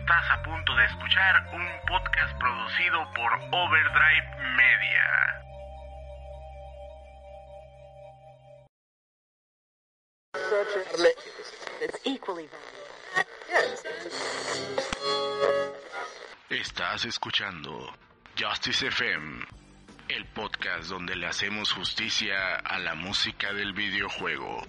Estás a punto de escuchar un podcast producido por Overdrive Media. Estás escuchando Justice FM, el podcast donde le hacemos justicia a la música del videojuego.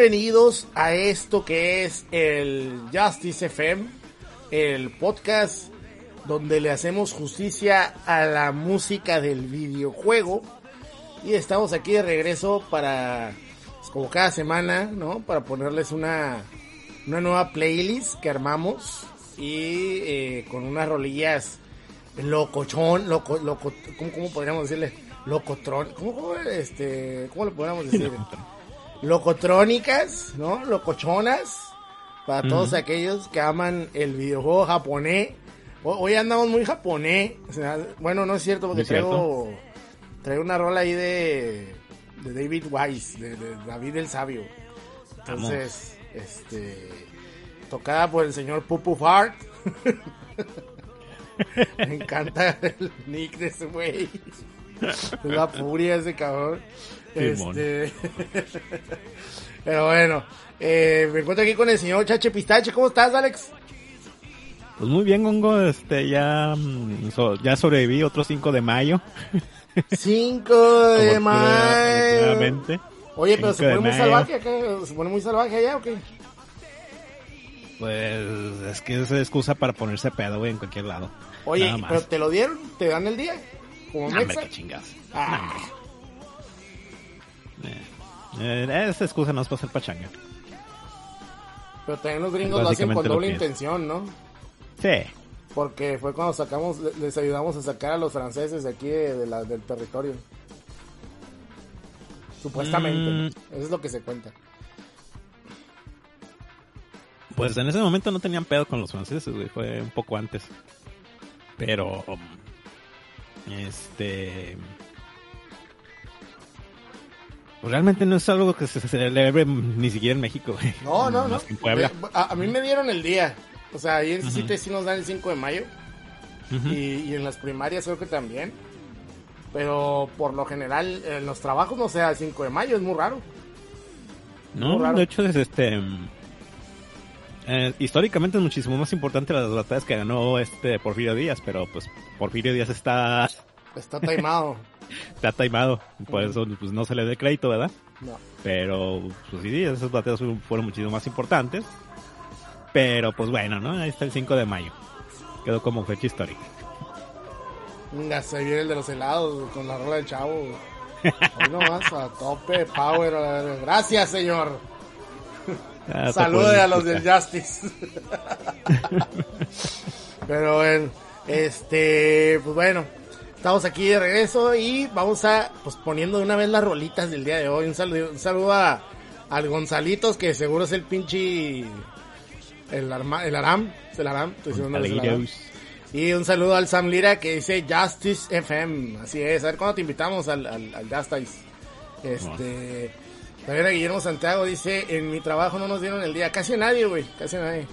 Bienvenidos a esto que es el Justice FM, el podcast donde le hacemos justicia a la música del videojuego. Y estamos aquí de regreso para, pues, como cada semana, ¿no? Para ponerles una, una nueva playlist que armamos y eh, con unas rolillas locochón, loco, loco, ¿cómo, podríamos decirle? Locotron, ¿cómo, este, ¿cómo le podríamos decir? Locotrónicas, ¿no? Locochonas, para todos aquellos que aman el videojuego japonés. Hoy andamos muy japonés, bueno, no es cierto porque traigo, traigo una rola ahí de, de David Wise, de, de David el Sabio. Entonces, este, tocada por el señor Pupu Fart. Me encanta el nick de ese güey. La furia ese cabrón. Este... Pero bueno, eh, me encuentro aquí con el señor Chache Pistache. ¿Cómo estás, Alex? Pues muy bien, Gongo, este, ya, mm, ya sobreviví otro 5 de mayo. 5 de mayo. Oye, pero se pone muy salvaje acá. ¿Se pone muy salvaje allá o qué? Pues es que es excusa para ponerse pedo, güey, en cualquier lado. Oye, pero te lo dieron, te dan el día. Como Hombre, qué chingados. Ah, Eh, eh, esa excusa no es para hacer pachanga. pero también los gringos lo hacen con doble intención, ¿no? Sí. Porque fue cuando sacamos, le- les ayudamos a sacar a los franceses de aquí de, de la- del territorio. Supuestamente. Mm. Eso es lo que se cuenta. Pues en ese momento no tenían pedo con los franceses, güey, fue un poco antes. Pero, este... pues realmente no es algo que se celebre ni siquiera en México, güey. No, no, no. En Puebla. A, a mí me dieron el día. O sea, ahí en CITE sí nos dan el 5 de mayo. Y, y en las primarias creo que también. Pero por lo general en los trabajos no sea el 5 de mayo, es muy raro. No, Muy raro. de hecho es este... eh, históricamente es muchísimo más importante las batallas que ganó este Porfirio Díaz, pero pues Porfirio Díaz está Está taimado. Está taimado. Por eso pues, no se le dé crédito, ¿verdad? No. Pero, pues sí, esos bateos fueron muchísimo más importantes. Pero, pues bueno, ¿no? Ahí está el 5 de mayo. Quedó como fecha histórica. Ya se viene el de los helados con la rola del chavo. Hoy nomás a tope, power. Gracias, señor. Ah, Salude a los del Justice. Pero bueno, este, pues bueno, estamos aquí de regreso y vamos a, pues poniendo de una vez las rolitas del día de hoy. Un saludo, un saludo a, al Gonzalitos, que seguro es el pinche, el, arma, el Aram, el Aram, Y un saludo al Sam Lira que dice Justice FM. Así es, a ver cuándo te invitamos al, al, al Justice. Este, también a Guillermo Santiago dice, en mi trabajo no nos dieron el día. Casi nadie, güey, casi nadie.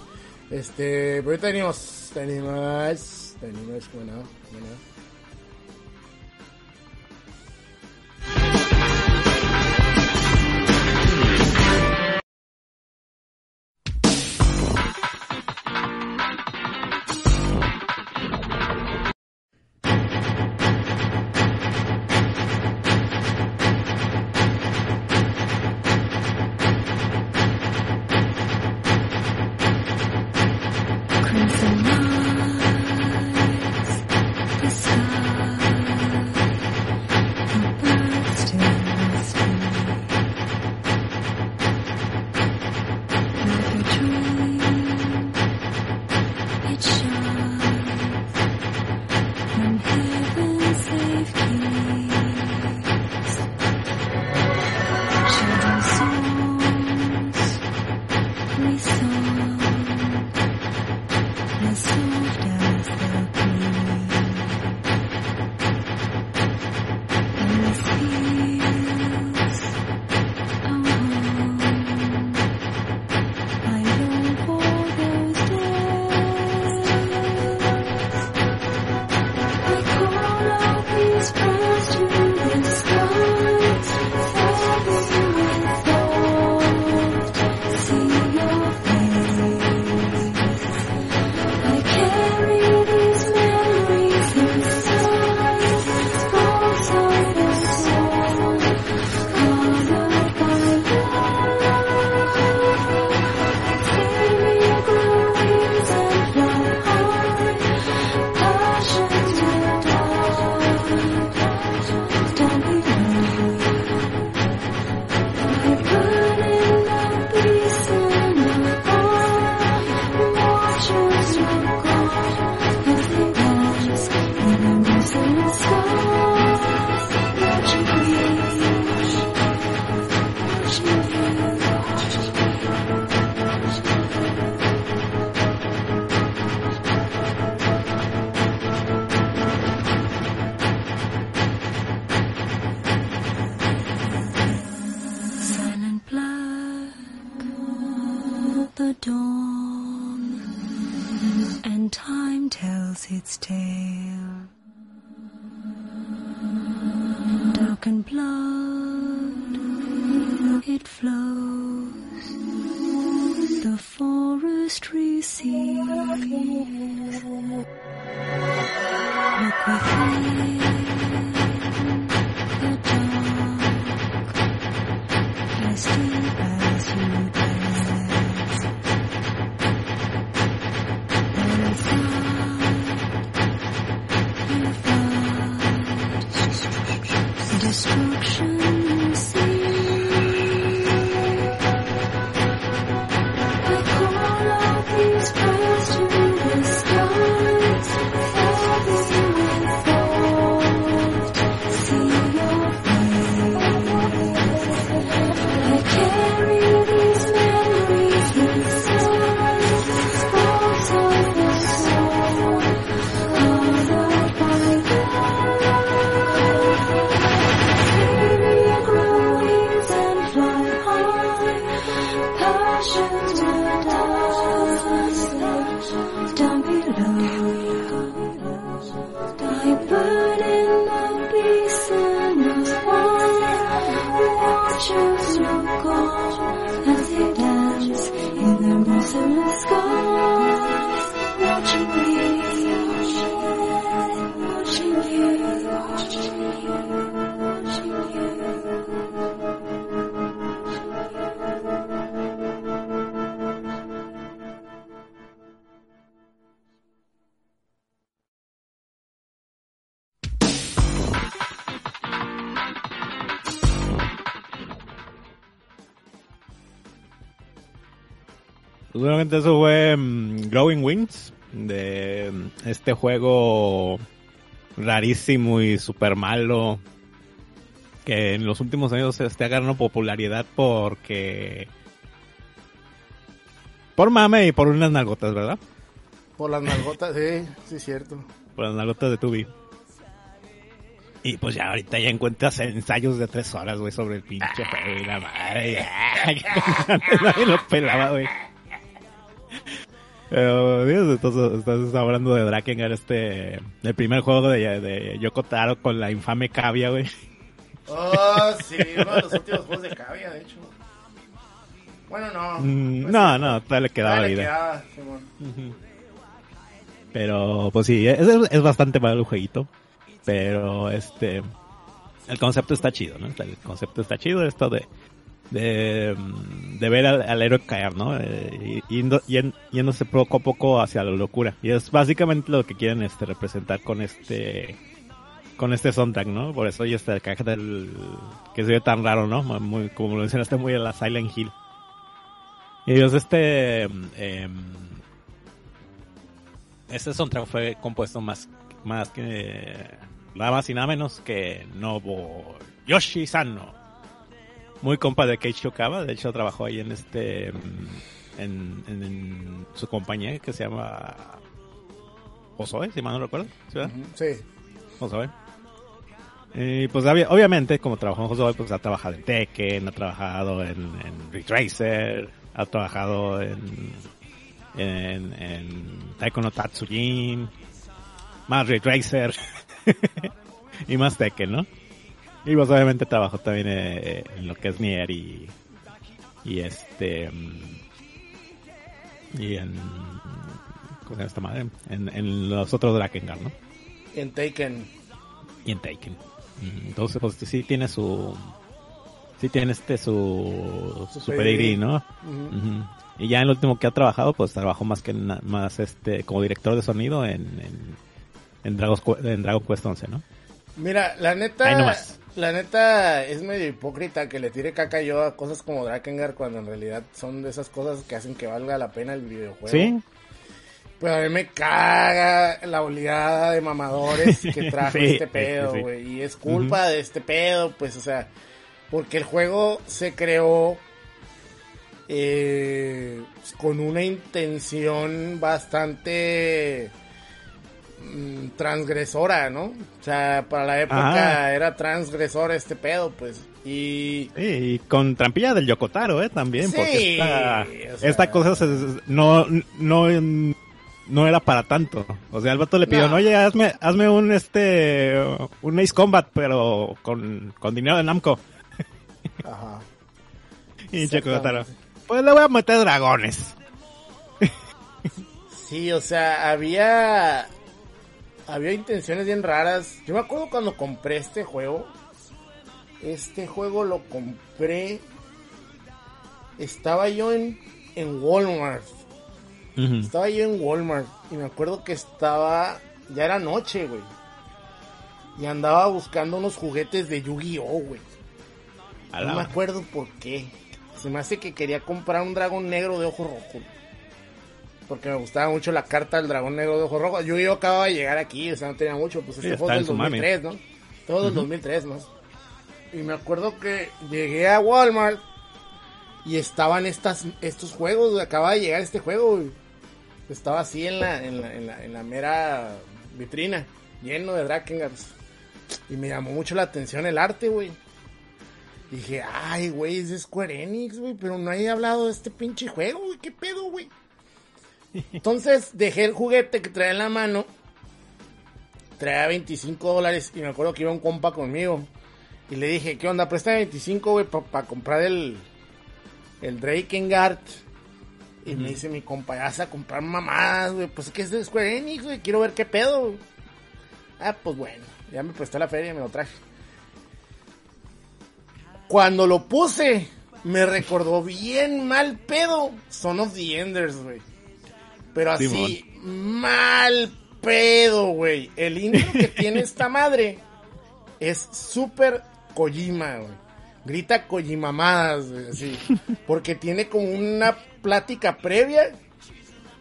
Este, pero ahorita venimos, tenemos, tenemos, bueno, bueno. Este juego rarísimo y super malo, que en los últimos años este, ha ganado popularidad porque... Por mame y por unas nalgotas, ¿verdad? Por las nalgotas, sí, sí, es cierto. Por las nalgotas de Tubi. Y pues ya ahorita ya encuentras ensayos de tres horas, güey, sobre el pinche juego y la madre. Nadie lo pelaba, güey. Pero, Dios, entonces estás hablando de Drakengard, este, el primer juego de, de Yoko Taro con la infame cavia, güey. Oh, sí, uno de los últimos juegos de cavia, de hecho. Bueno, no. Mm, Pues no, no, todavía le quedaba todavía le vida. Pero, pues sí, es, es bastante malo el jueguito. Pero, este, el concepto está chido, ¿no? El concepto está chido, esto de, de, de ver al, al héroe caer, ¿no? Eh, yendo- yen- yéndose poco a poco hacia la locura. Y es básicamente lo que quieren, este, representar con este, con este soundtrack, ¿no? Por eso y este caja del, que se ve tan raro, ¿no? Como lo mencionaste, muy a la Silent Hill. Y ellos, este, em, este soundtrack fue compuesto más, más que nada más y nada menos que Nobo Yoshi Sano. Muy compa de Keiichi Okawa, de hecho trabajó ahí en este en, en- en su compañía que se llama Osoe, si mal no recuerdo, ¿sí, verdad? Ujú, Sí. Josué. Y pues obvi- obviamente, como trabajó en Josué, pues ha trabajado en Tekken, ha trabajado en, en Retracer, ha trabajado en, en, en Taiko no Tatsujin, más Retracer y más Tekken, ¿no? Y pues obviamente trabajó también eh, en lo que es Nier y, y este, mm, y en, ¿cómo se llama esta madre? En, en los otros Drakengard, ¿no? En Taken. y en Taken. Mm, Entonces, pues sí tiene su. Sí tiene este su. Su Su, pedigrí. ¿no? Y ya en el último que ha trabajado, pues trabajó más que na- más este como director de sonido en. En, en, Dragon, en Dragon Quest 11, ¿no? Mira, la Ahí neta, nomás. La neta es medio hipócrita que le tire caca yo a cosas como Drakengard cuando en realidad son de esas cosas que hacen que valga la pena el videojuego. Sí, Pero a mí me caga la oleada de mamadores que trajo Sí, este pedo, sí. güey. Y es culpa de este pedo, pues, o sea, porque el juego se creó eh, con una intención bastante transgresora, ¿no? O sea, para la época Ajá. era transgresor este pedo, pues. Y sí, y con trampilla del Yokotaro, ¿eh? También, Sí, porque esta, o sea- esta cosa se- no, no, no era para tanto. O sea, el vato le pidió, No. oye, hazme, hazme un, este, un Ace Combat, pero con, con dinero de Namco. ajá. Y. Yokotaro, pues le voy a meter dragones. Sí, o sea, había había intenciones bien raras. Yo me acuerdo cuando compré este juego. Este juego lo compré. Estaba yo en, en Walmart. Estaba yo en Walmart. Y me acuerdo que estaba. Ya era noche, güey. Y andaba buscando unos juguetes de Yu-Gi-Oh, güey. No me acuerdo por qué. Se me hace que quería comprar un dragón negro de ojo rojo. Porque me gustaba mucho la carta del dragón negro de ojo rojo. Yo, yo acababa de llegar aquí, o sea, no tenía mucho. Pues este Sí, fue del en su mami. 2003, ¿no? Todo del 2003, ¿no? Y me acuerdo que llegué a Walmart y estaban estas, estos juegos. güey. Acababa de llegar este juego, güey. Estaba así en la, en la, en la, en la mera vitrina, lleno de Drakengars. Y me llamó mucho la atención el arte, güey. Dije, ay, güey, es de Square Enix, güey, pero no hay hablado de este pinche juego, güey, qué pedo, güey. Entonces dejé el juguete que traía en la mano, traía 25 dólares y me acuerdo que iba un compa conmigo. Y le dije, ¿qué onda? Préstame 25, güey, para comprar el, el Drakengard. Y me dice mi compa, ya vas a comprar mamadas, güey, pues que es de Square Enix, güey, quiero ver qué pedo. güey". Ah, pues bueno, ya me prestó la feria y me lo traje. Cuando lo puse, me recordó bien mal pedo Son of the Enders, güey. Pero así, mal pedo, güey. El intro que tiene esta madre es súper Kojima, güey. Grita Kojimamadas, güey, así. Porque tiene como una plática previa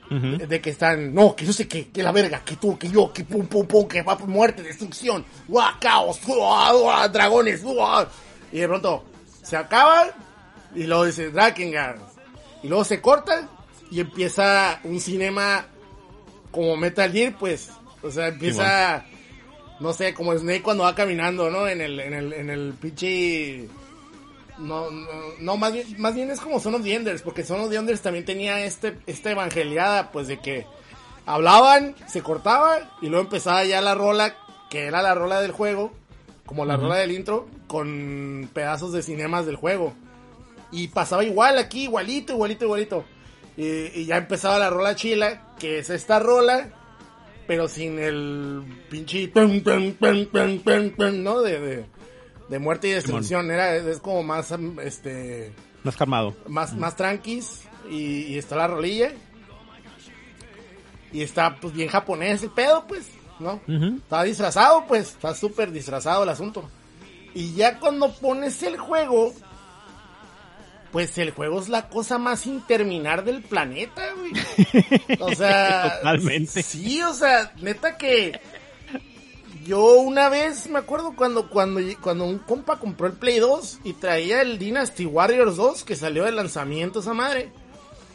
de que están, no, que yo sé que, que la verga, que tú, que yo, que pum, pum, pum, que va por muerte, destrucción, ¡guau, caos, ¡guau, guau, dragones, ¡guau! y de pronto se acaba y luego dice Drakengard y luego se corta y empieza un cinema como Metal Gear, pues, o sea, empieza, no sé, como Snake cuando va caminando, ¿no? En el, en el, en el pinche no, no, no, más bien, más bien es como Son of the Enders, porque Son of the Enders también tenía este, esta evangeliada, pues de que hablaban, se cortaba y luego empezaba ya la rola, que era la rola del juego, como la rola del intro, con pedazos de cinemas del juego. Y pasaba igual aquí, igualito, igualito, igualito. Y, y ya empezaba la rola chila, que es esta rola, pero sin el pinche pum, pum, pum, ¿no? De, de, de muerte y destrucción. Era, es como más, um, este, Más calmado. más, más tranquis. Y, y está la rolilla. Y está, pues, bien japonés el pedo, pues, ¿no? Ujú. Está disfrazado, pues, está súper disfrazado el asunto. Y ya cuando pones el juego, pues el juego es la cosa más sin terminar del planeta, güey. O sea, Totalmente. sí, o sea, neta que yo una vez me acuerdo cuando cuando cuando un compa compró el Play 2 y traía el Dynasty Warriors 2 que salió de lanzamiento esa madre.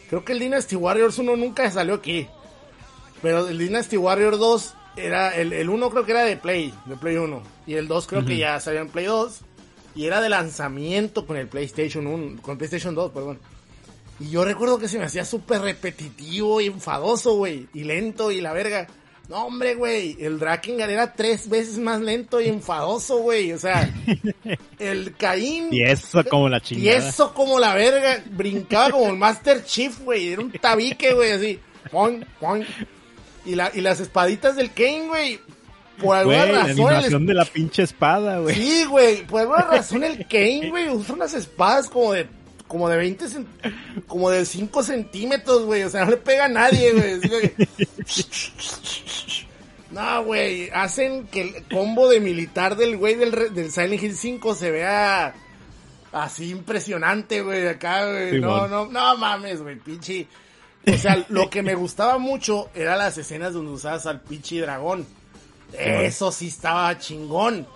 Creo que el Dynasty Warriors 1 nunca salió aquí. Pero el Dynasty Warriors 2 era el, el 1 creo que era de Play, de Play 1 y el 2 creo que ya salió en Play 2 y era de lanzamiento con el PlayStation 1, con el PlayStation 2, perdón. Y yo recuerdo que se me hacía súper repetitivo y enfadoso, güey, y lento y la verga. No, hombre, güey, el Drakengard era tres veces más lento y enfadoso, güey. O sea, el Caín... Y eso como la Y chingada. eso como la verga, brincaba como el Master Chief, güey. Era un tabique, güey, así. Poing, poing. Y, la, y las espaditas del Kane, güey. Por alguna la razón. el animación de la pinche espada, güey. Sí, güey, por alguna razón el Kane, güey, usa unas espadas como de como de 20 cent- como de 5 centímetros, güey, o sea, no le pega a nadie, güey. No, güey, hacen que el combo de militar del güey del, re- del Silent Hill 5 se vea así impresionante, güey, acá, güey. No, no, no mames, güey, pinche. O sea, lo que me gustaba mucho eran las escenas donde usabas al pinche dragón. Eso sí estaba chingón.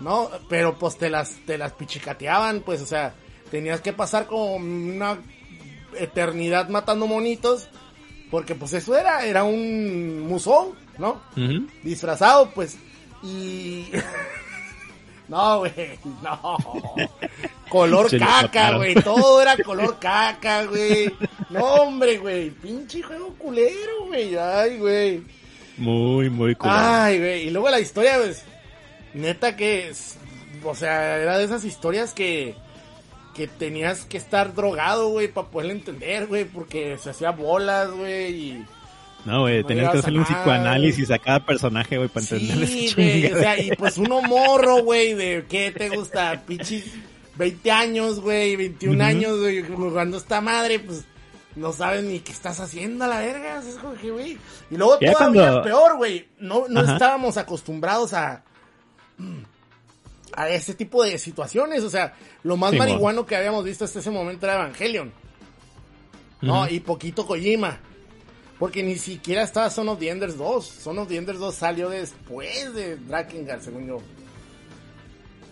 ¿no? Pero pues te las, te las pichicateaban, pues, o sea, tenías que pasar como una eternidad matando monitos, porque pues eso era, era un musón, ¿no? Disfrazado, pues, y... no, güey, no. Color caca, güey, todo era color caca, güey. No, hombre, güey, pinche juego culero, güey, ay, güey. Muy, muy cool. Ay, güey. Y luego la historia, pues, neta que es, o sea, era de esas historias que, que tenías que estar drogado, güey, para poderle entender, güey, porque se hacía bolas, güey, y... no, güey, no tenías que hacerle un psicoanálisis a cada personaje, güey, para entenderle Sí, güey, o sea, y pues uno morro, güey, de, ¿qué te gusta? Pinches 20 años, güey, 21 Ujú. años, güey, jugando esta madre, pues... No sabes ni qué estás haciendo a la verga, es como que, güey. Y luego Ya todavía cuando- peor, güey. No, no Ajá. estábamos acostumbrados a, a ese tipo de situaciones. O sea, lo más Sí, marihuano que habíamos visto hasta ese momento era Evangelion. ¿no? Y poquito Kojima. Porque ni siquiera estaba Son of the Enders 2. Son of the Enders 2 salió después de Drakengard, según yo.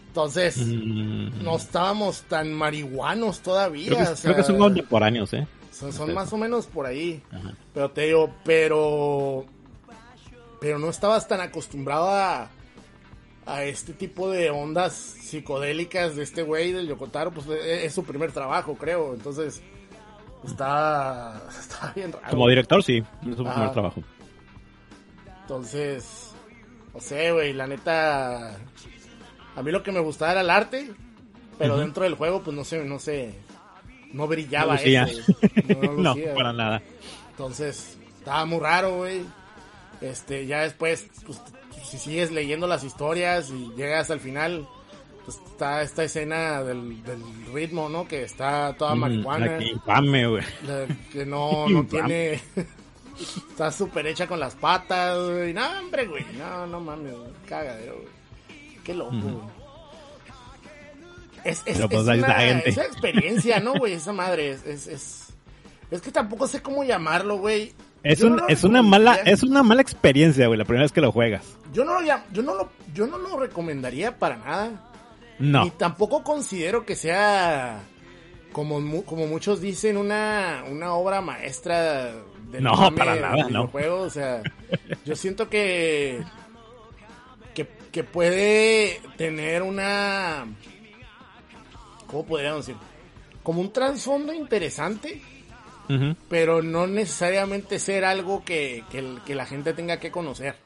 Entonces, Mm, no estábamos tan marihuanos todavía. creo, que, o creo que sea, son contemporáneos, ¿eh? Son, son más o menos por ahí. Ajá. Pero te digo, pero. Pero no estabas tan acostumbrado a. A este tipo de ondas psicodélicas de este güey, del Yokotaro. Pues es, es su primer trabajo, creo. Entonces. Está. Está bien raro. Como director, sí, es su Ah. primer trabajo. Entonces. No sé, güey, la neta. A mí lo que me gustaba era el arte. Pero dentro del juego, pues no sé, no sé. No brillaba No eso. No, no No, lucía. para nada. Entonces, estaba muy raro, güey. Este, ya después, pues, si sigues leyendo las historias y llegas al final, pues está esta escena del, del ritmo, ¿no? Que está toda Mm, marihuana. la que infame, güey. que no, no tiene... está súper hecha con las patas, güey. No, hombre, güey. No, no mames, güey. Cagadero, güey. Qué loco, güey. Es, es, Pero, pues, es ahí una, está, gente. es una experiencia, ¿no, güey? Esa madre es, es, es, Es que tampoco sé cómo llamarlo, güey. Es, un, no es una mala es una mala experiencia, güey, la primera vez que lo juegas. Yo no lo yo no lo, yo no lo recomendaría para nada. No. Y tampoco considero que sea como, como muchos dicen una, una obra maestra del No, mame para del nada, no. videojuego. O sea, yo siento que, que que puede tener una ¿cómo podríamos decir? Como un trasfondo interesante, pero no necesariamente ser algo que, que, la gente tenga que conocer,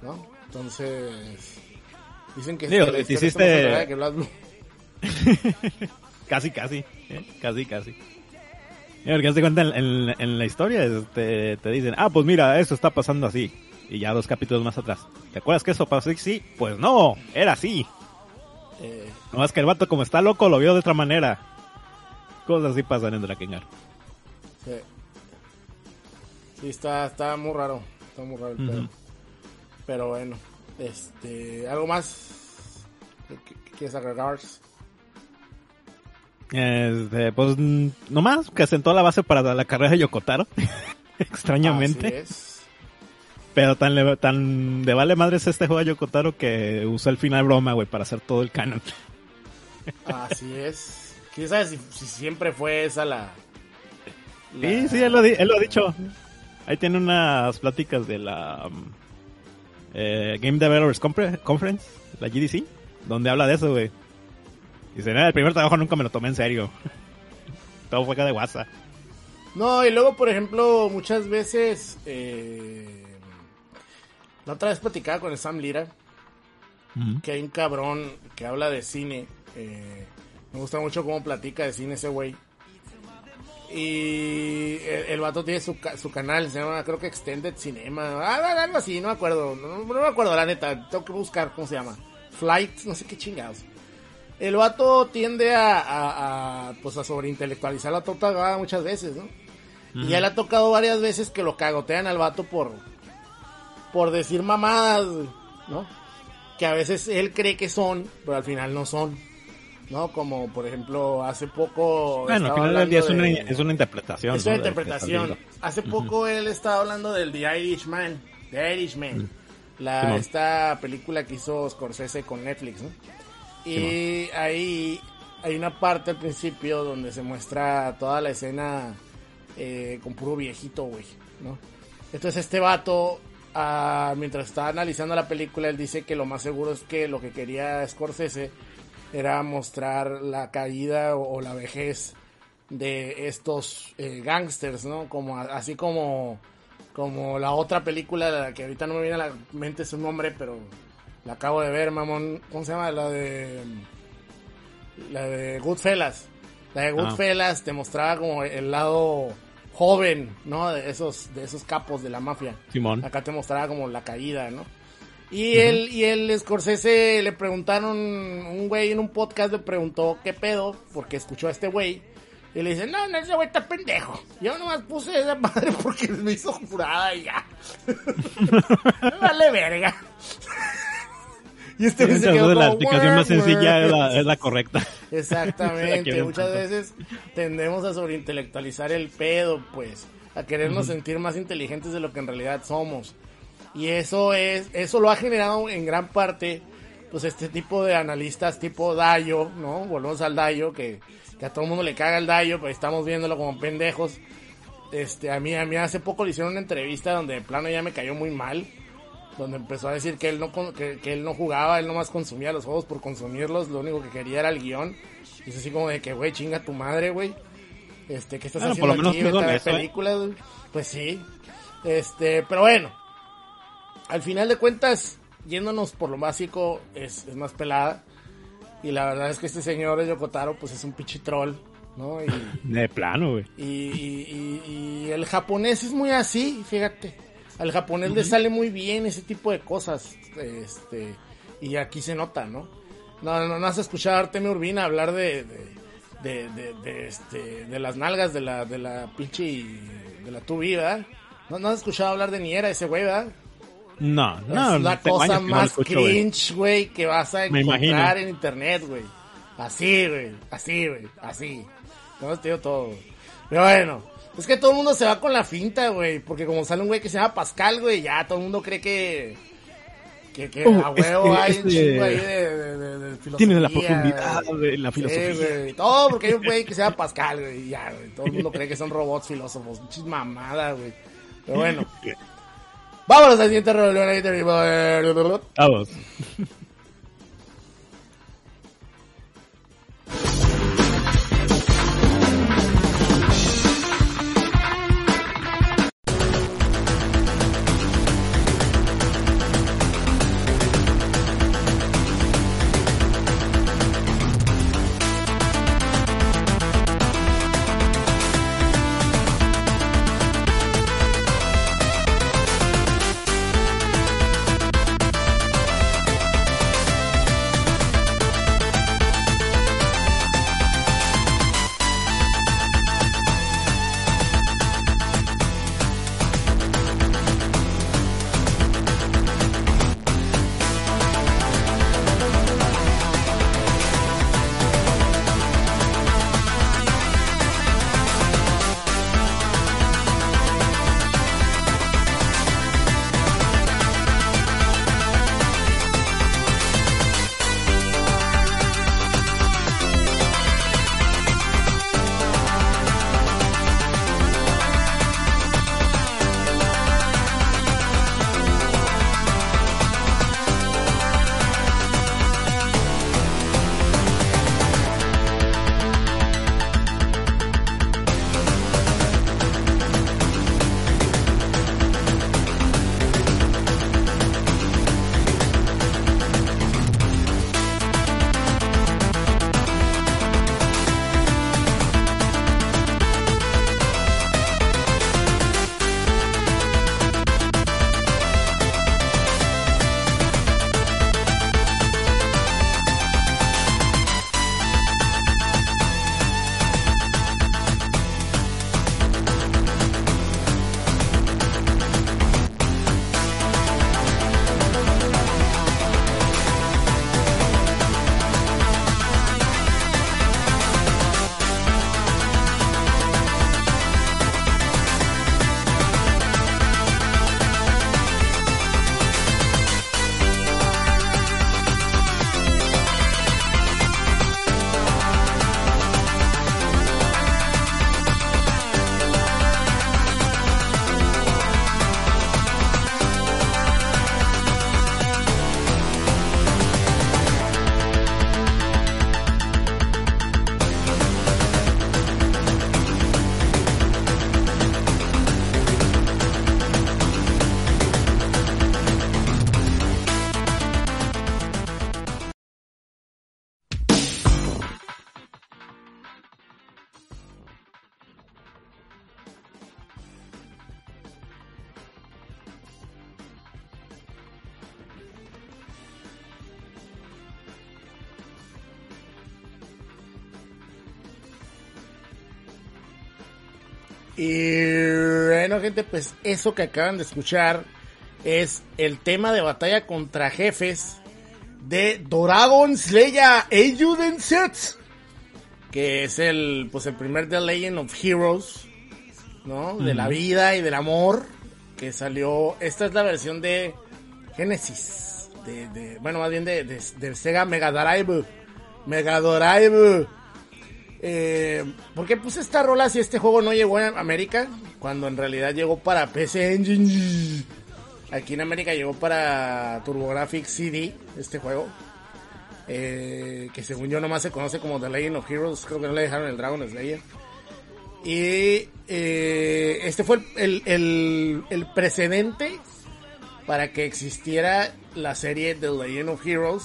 ¿no? Entonces, dicen que, Digo, que hiciste- que Blue. Casi, casi. ¿eh? Casi, casi. Y Porque cuenta en, en- en la historia este, te dicen, ah, pues mira, eso está pasando así. Y ya dos capítulos más atrás. ¿Te acuerdas que eso pasó así? Pues no, era así. Eh, No más que el vato como está loco lo vio de otra manera. Cosas así pasan en Drakengard. sí. Sí, está, está muy raro, está muy raro el pedo. Pero bueno, este, ¿algo más que, que- que quieres agregar? Este, pues nomás que sentó la base para la carrera de Yokotaro. Extrañamente. Así es. Pero tan, le- tan de vale madre es este juego de Yokotaro que usó el final broma, güey, para hacer todo el canon. Así es. ¿Quién sabe si, si siempre fue esa la... la- Sí, sí, él lo, di- él lo ha dicho. Ahí tiene unas pláticas de la um, eh, Game Developers Conference, la GDC, donde habla de eso, güey. Dice, "Nada, el primer trabajo nunca me lo tomé en serio. Todo fue acá de WhatsApp. No, y luego, por ejemplo, muchas veces... eh, la otra vez platicaba con el Sam Lira, que hay un cabrón que habla de cine. Eh, me gusta mucho cómo platica de cine ese güey. Y el, el vato tiene su, su canal, se llama creo que Extended Cinema, ah, algo así, no me acuerdo, no, no me acuerdo la neta, tengo que buscar cómo se llama. Flight, no sé qué chingados. El vato tiende a, a, a, pues a sobreintelectualizar la tota muchas veces, ¿no? Y ya le ha tocado varias veces que lo cagotean al vato por, por decir mamadas, ¿no? Que a veces él cree que son, pero al final no son, ¿no? Como por ejemplo hace poco... Bueno, al final del día es una, de- es una interpretación. es una ¿no? interpretación. está. Hace poco él estaba hablando del The Irishman, The Irishman, la Simón. esta película que hizo Scorsese con Netflix, ¿no? Y ahí hay una parte al principio donde se muestra toda la escena eh, con puro viejito, güey, ¿no? Entonces este vato, ah, mientras estaba analizando la película, él dice que lo más seguro es que lo que quería Scorsese era mostrar la caída o, o la vejez de estos eh, gangsters, ¿no? Como así como como la otra película la que ahorita no me viene a la mente su nombre, pero la acabo de ver, mamón. ¿Cómo se llama? La de la de Goodfellas. La de Goodfellas te mostraba como el lado joven, ¿no? De esos de esos capos de la mafia. Simón. Acá te mostraba como la caída, ¿no? Y él y el Scorsese le preguntaron, un güey en un podcast le preguntó qué pedo, porque escuchó a este güey. Y le dice, no, no, ese güey está pendejo. Yo nomás puse esa madre porque me hizo jurada y ya. vale verga. y este güey se Entonces, quedó la explicación más "Wah, sencilla wah". es la, es la correcta. Exactamente, muchas tanto. veces tendemos a sobreintelectualizar el pedo, pues, a querernos sentir más inteligentes de lo que en realidad somos. Y eso es, eso lo ha generado en gran parte, pues este tipo de analistas tipo Dayo, ¿no? Volvemos al Dayo, que, que a todo el mundo le caga el Dayo, pero estamos viéndolo como pendejos. Este, a mí, a mí hace poco le hicieron una entrevista donde de plano ya me cayó muy mal. Donde empezó a decir que él no que, que él no jugaba, él nomás consumía los juegos por consumirlos, lo único que quería era el guion. Y es así como de que, güey, chinga tu madre, güey. Este, ¿qué estás haciendo por lo menos aquí? Vete a ver honesto, ¿eh? películas. Pues sí. Este, pero bueno. Al final de cuentas, yéndonos por lo básico, es, es más pelada. Y la verdad es que este señor de Yokotaro, pues es un pinche troll, ¿no? Y, De plano, güey. y, y- y- y el japonés es muy así, fíjate. Al japonés le sale muy bien ese tipo de cosas. Este, y aquí se nota, ¿no? No, no, no has escuchado a Artemio Urbina hablar de, de, de, de- de, este, de las nalgas de la, de la pinche, de la tubi, ¿verdad? No, no has escuchado hablar de Niera, ese güey, ¿verdad? No, no, es la cosa más cringe, güey, que vas a encontrar en internet, güey. Así, güey. Así, güey. Así. No te digo todo. güey. Pero bueno, Es que todo el mundo se va con la finta, güey. Porque como sale un güey que se llama Pascal, güey, ya todo el mundo cree que. Que, que Oh, a huevo este- hay un este- chingo ahí de, de, de, de filosofía. Tiene la profundidad de la Sí, filosofía. güey. Todo porque hay un güey que se llama Pascal, güey. Ya, güey. Todo el mundo cree que son robots filósofos. Muchis mamadas, güey. Pero bueno. Vámonos al siguiente te- Vamos. Pues eso que acaban de escuchar es el tema de batalla contra jefes de Dragon Slayer Eiyuden Sets, que es el pues el primer The Legend of Heroes, ¿no? De la vida y del amor que salió. Esta es la versión de Genesis, de, de- bueno, más bien de, de, de Sega Mega Drive, Mega Drive. Eh, ¿Por qué puse esta rola si este juego no llegó a América? Cuando en realidad llegó para PC Engine. Aquí en América llegó para TurboGrafx CD, este juego. Eh, que según yo nomás se conoce como The Legend of Heroes. Creo que no le dejaron el Dragon Slayer. Y eh, este fue el, el, el precedente para que existiera la serie The Legend of Heroes.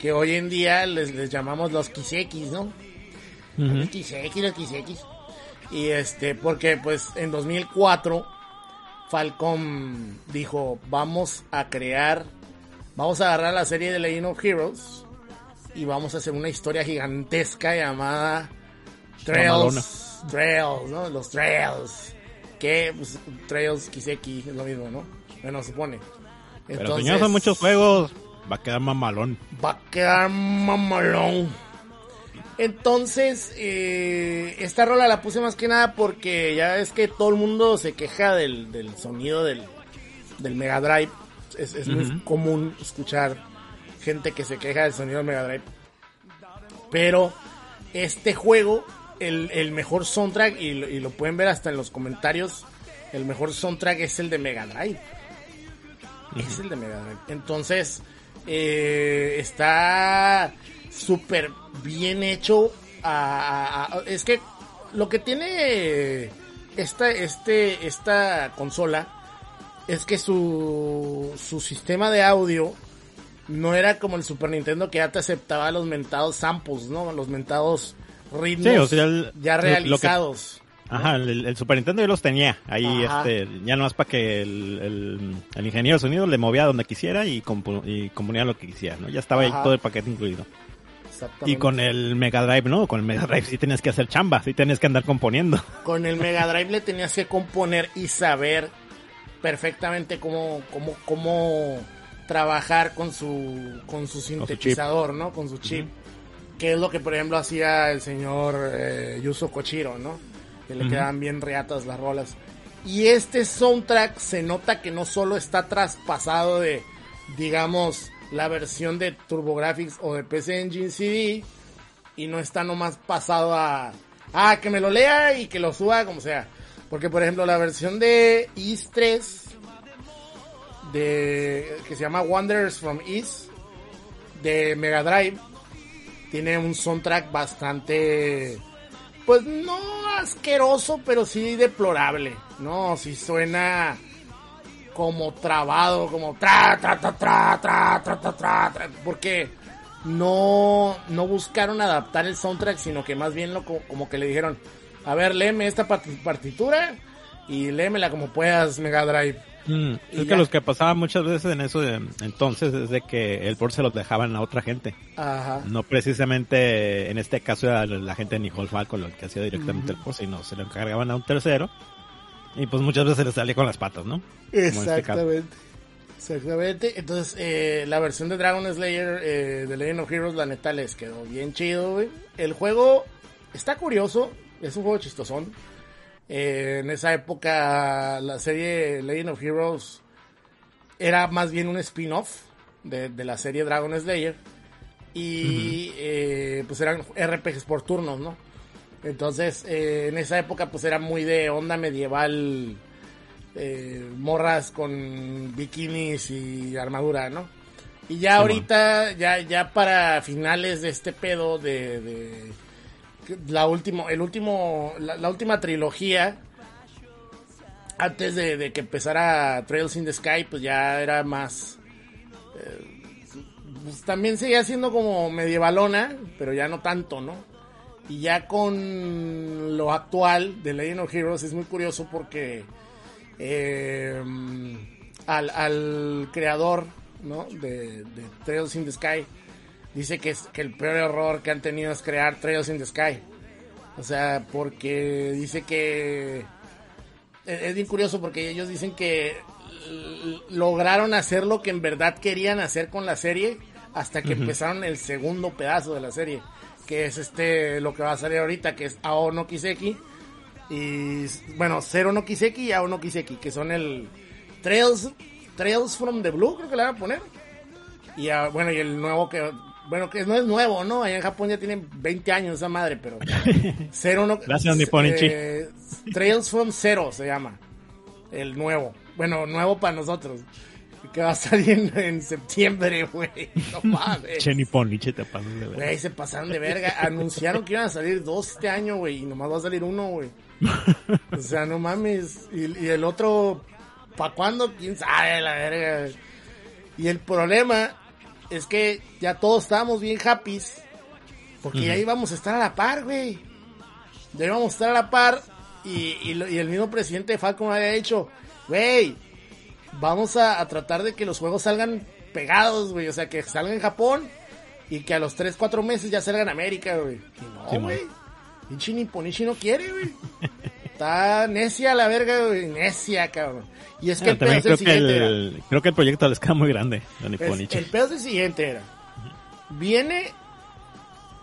Que hoy en día les, les llamamos los Kisekis, ¿no? Los Kiseki, los Kiseki. Y este, porque pues en 2004 Falcom dijo, vamos a crear, vamos a agarrar la serie de Legend of Heroes y vamos a hacer una historia gigantesca llamada. Trails, Trails, ¿no? Los Trails. Que, pues, Trails Kiseki es lo mismo, ¿no? Bueno, supone. Pero señor, son muchos juegos. Va a quedar mamalón. Va a quedar mamalón. Entonces, eh, esta rola la puse más que nada porque ya es que todo el mundo se queja del, del sonido del, del Mega Drive. Es, es muy común escuchar gente que se queja del sonido del Mega Drive. Pero este juego, el, el mejor soundtrack, y lo, y lo pueden ver hasta en los comentarios, el mejor soundtrack es el de Mega Drive. Es el de Mega Drive. Entonces, eh, está súper bien hecho. a- a- a- es que lo que tiene esta, este, esta consola es que su, su sistema de audio no era como el Super Nintendo que ya te aceptaba los mentados samples, ¿no? Los mentados ritmos Sí, o sea, el- ya que- realizados. Ajá, el, el Super Nintendo yo los tenía ahí, Ajá. este, ya nomás para que el, el, el ingeniero de sonido le movía donde quisiera y, compu- y componía lo que quisiera, ¿no? Ya estaba Ajá. ahí todo el paquete incluido. Exactamente. Y con el Mega Drive, ¿no? Con el Mega Drive sí tenías que hacer chamba, sí tenías que andar componiendo. Con el Mega Drive le tenías que componer y saber perfectamente cómo, cómo, cómo trabajar con su, con su sintetizador, ¿no? Con su chip. Que es lo que, por ejemplo, hacía el señor eh, Yuzo Kochiro, ¿no? Que le Ujú. quedaban bien reatas las rolas. Y este soundtrack se nota que no solo está traspasado de, digamos, la versión de TurboGrafx o de PC Engine CD, y no está nomás pasado a ah que me lo lea y que lo suba como sea. Porque por ejemplo la versión de East 3 de que se llama Wanderers from East de Mega Drive tiene un soundtrack bastante pues no asqueroso pero sí deplorable no sí suena como trabado como tra tra tra tra tra tra tra tra, tra, porque no, no buscaron adaptar el soundtrack, sino que más bien lo, co- como que le dijeron, a ver, léeme esta parti- partitura y léemela como puedas, Mega Drive. Mm, es ya. que los que pasaban muchas veces en eso de, entonces es de que el port se los dejaban a otra gente. Ajá. No precisamente, en este caso era la gente de Nicole Falcon lo que hacía directamente el port, sino se lo encargaban a un tercero. Y pues muchas veces les salía con las patas, ¿no? Este. Exactamente. Exactamente. Entonces, eh, la versión de Dragon Slayer eh, de Legend of Heroes, la neta, les quedó bien chido, güey. El juego está curioso. Es un juego chistosón. Eh, en esa época, la serie Legend of Heroes era más bien un spin-off de, de la serie Dragon Slayer. Y eh, pues eran RPGs por turnos, ¿no? Entonces, eh, en esa época, pues era muy de onda medieval eh, morras con bikinis y armadura, ¿no? Y ya ahorita, ya, ya para finales de este pedo de, de la último, el último, la, la última trilogía, antes de, de que empezara Trails in the Sky, pues ya era más, eh, pues también seguía siendo como medievalona, pero ya no tanto, ¿no? Y ya con lo actual de Legend of Heroes es muy curioso porque eh, al, al creador ¿no? de, de Trails in the Sky dice que, es, que el peor error que han tenido es crear Trails in the Sky. O sea, porque dice que es, es bien curioso porque ellos dicen que lograron hacer lo que en verdad querían hacer con la serie hasta que empezaron el segundo pedazo de la serie, que es este lo que va a salir ahorita, que es Ao no Kiseki y bueno, Zero no Kiseki y Ao no Kiseki, que son el Trails Trails from the Blue, creo que le van a poner. Y ah, bueno, y el nuevo que bueno, que no es nuevo, ¿no? Allá en Japón ya tienen 20 años esa madre, pero Zero no Gracias, eh, Trails from Zero se llama. El nuevo. Bueno, nuevo para nosotros. Que va a salir en, en septiembre, güey. No mames. Che Nipponichi te pasas de ver. Güey, se pasaron de verga. Anunciaron que iban a salir dos este año, güey. Y nomás va a salir uno, güey. O sea, no mames. Y, y el otro, ¿pa' cuándo? ¿Quién sabe la verga? Y el problema es que ya todos estábamos bien happy. Porque ya íbamos a estar a la par, güey. Ya íbamos a estar a la par. Y, y, y el mismo presidente de Falcon había dicho, güey, vamos a, a tratar de que los juegos salgan pegados, güey. O sea, que salgan en Japón y que a los 3, 4 meses ya salgan en América, güey. No, güey. Pinche Nipponichi no quiere, güey. Está necia la verga, güey. Necia, cabrón. Y es que Ah, el pedo también es el creo que siguiente, era. el, creo que el proyecto les queda muy grande, a Es- Nipponichi. el pedo es el siguiente, era. Viene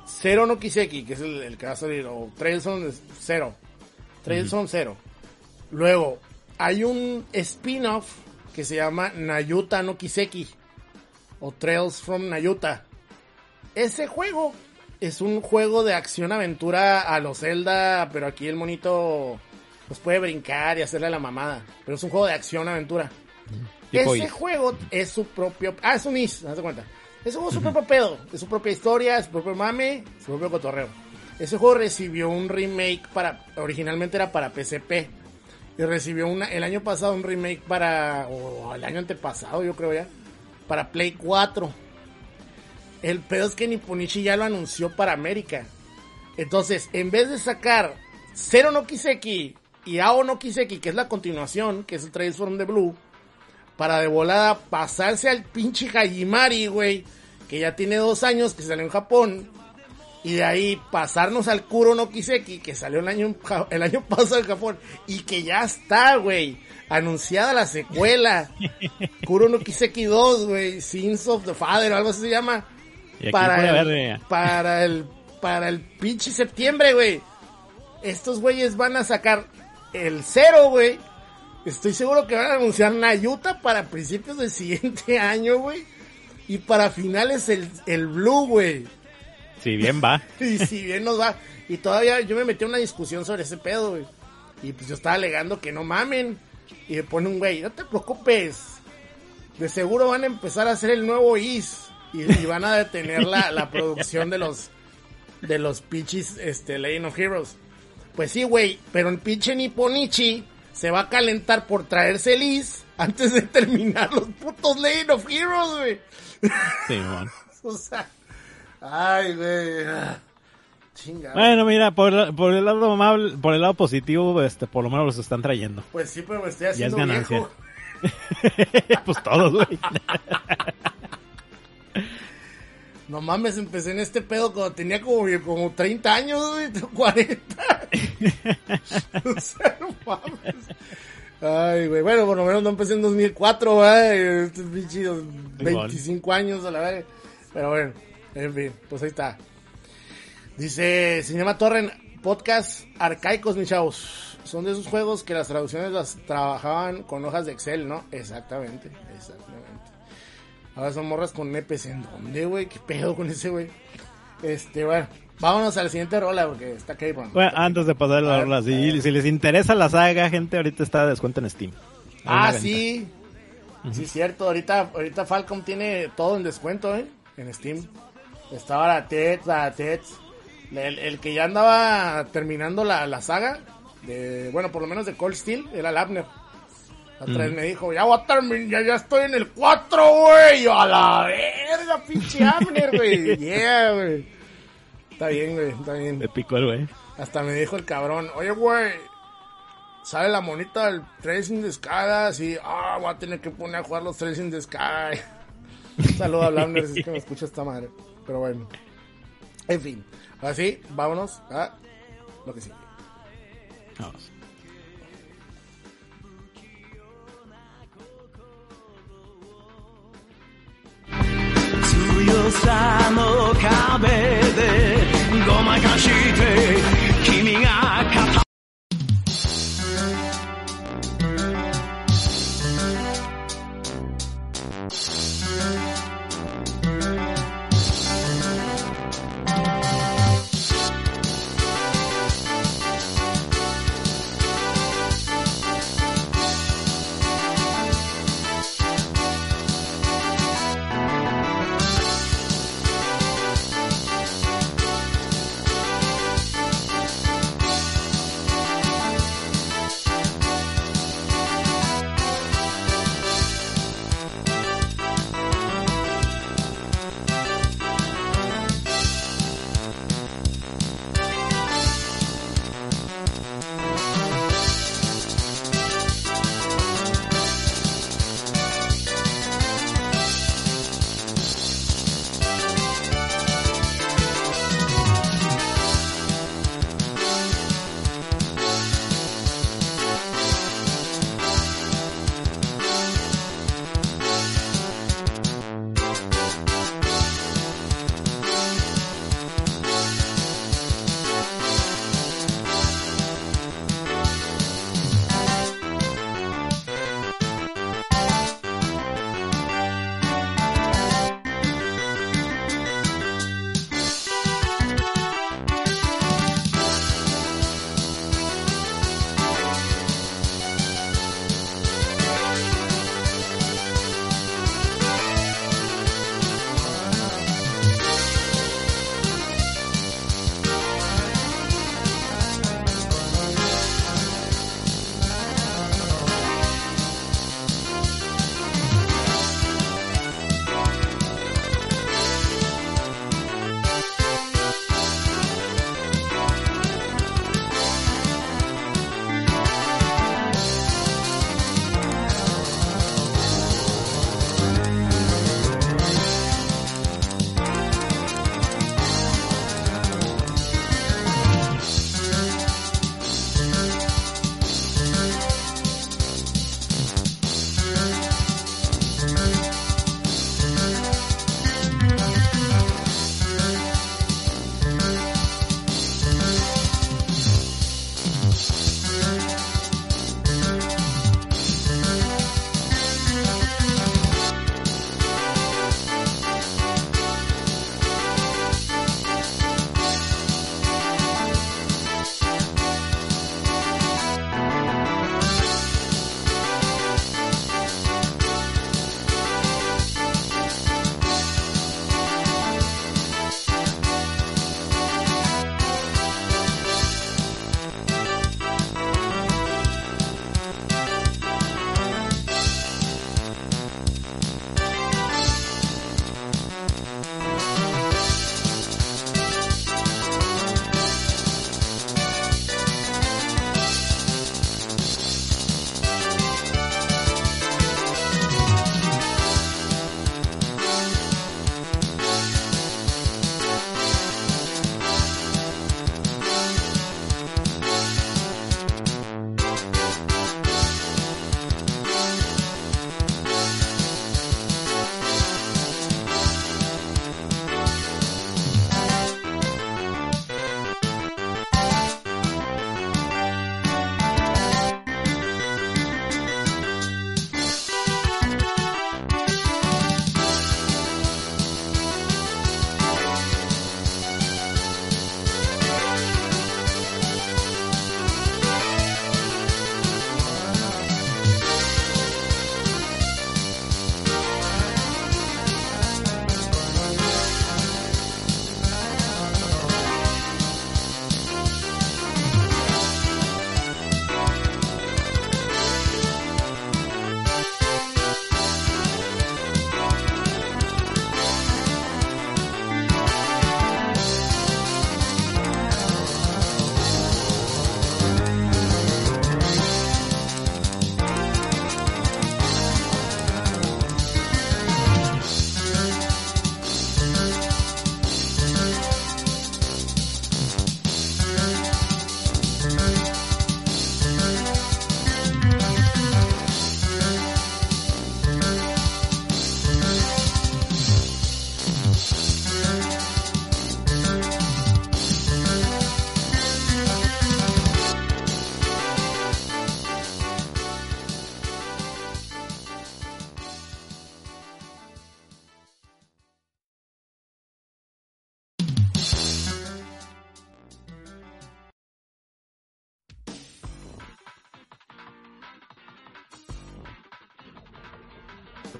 Zero no Kiseki, que es el, el que va a salir, o Trails on Zero. Trails on Zero. Luego, hay un spin-off que se llama Nayuta no Kiseki, o Trails from Nayuta. Ese juego es un juego de acción-aventura a los Zelda, pero aquí el monito pues puede brincar y hacerle la mamada. Pero es un juego de acción-aventura. Ese juego es su propio... Ah, es un Is, haz de cuenta. Es un- su propio pedo, es su propia historia, su propio mame, su propio cotorreo. Ese juego recibió un remake para... Originalmente era para PSP. Y recibió una, el año pasado un remake para... O el año antepasado, yo creo ya. Para Play 4. El pedo es que Nipponichi ya lo anunció para América. Entonces, en vez de sacar Zero no Kiseki y Ao no Kiseki, que es la continuación, que es el Trails from the Blue, para de volada pasarse al pinche Hajimari, güey, que ya tiene dos años, que salió en Japón, y de ahí pasarnos al Kuro no Kiseki, que salió el año, el año pasado en Japón, y que ya está, güey, anunciada la secuela. Kuro no Kiseki 2, güey, Sins of the Father, o algo así se llama. Para el, para el, para el pinche septiembre, güey. Estos güeyes van a sacar el cero, güey. Estoy seguro que van a anunciar Nayuta para principios del siguiente año, güey. Y para finales el, el Blue, güey. Si bien va. Y si bien nos va. Y todavía yo me metí en una discusión sobre ese pedo, güey. Y pues yo estaba alegando que no mamen. Y me pone un güey, no te preocupes. De seguro van a empezar a hacer el nuevo Is. Y, y van a detener la, la producción de los de los pinches este, Legend of Heroes. Pues sí, güey, pero el pinche Nipponichi se va a calentar por traerse el Is antes de terminar los putos Legend of Heroes, güey. Sí, mon. O sea, ay, güey. ah, Chinga. Bueno, mira, por, el- por el lado amable, por el lado positivo, este, por lo menos los están trayendo. Pues sí, pero me estoy Ya es haciendo ganancia. viejo. pues todos, güey. No mames, empecé en este pedo cuando tenía como, como 30 años, güey, 40. o sea, no mames. Ay, güey, bueno, por lo menos no empecé en 2004, güey. Estos pinches 25 años a la vez. Pero bueno, en fin, pues ahí está. Dice, llama Torren, podcast arcaicos, mis chavos. Son de esos juegos que las traducciones las trabajaban con hojas de Excel, ¿no? Exactamente, exactamente. Ahora son morras con nepes. ¿En dónde, güey? ¿Qué pedo con ese, güey? Este, bueno. Vámonos a la siguiente rola porque está K-Ron. Bueno, antes de pasar A la rola, si, si les interesa la saga, gente, ahorita está de descuento en Steam. Hay Ah, sí. Sí, cierto. Ahorita, ahorita Falcom tiene todo en descuento, ¿eh? En Steam. Está baratet, baratet. El, el que ya andaba terminando la, la saga, de, bueno, por lo menos de Cold Steel, era el Abner. La otra vez me dijo, ya voy a terminar, ya, ya estoy en el 4, güey. Yo, a la verga, pinche Abner, güey. Yeah, güey. Está bien, güey, está bien. Me picó el güey. Hasta me dijo el cabrón, oye, güey, sale la monita del Trails in the Sky, así, ah, voy a tener que poner a jugar los Trails in the Sky. Un saludo a Blanders, si es que me escucha esta madre. Pero bueno. En fin, ahora sí, vámonos a lo que sigue. Vamos. 強さの壁でごまかして君が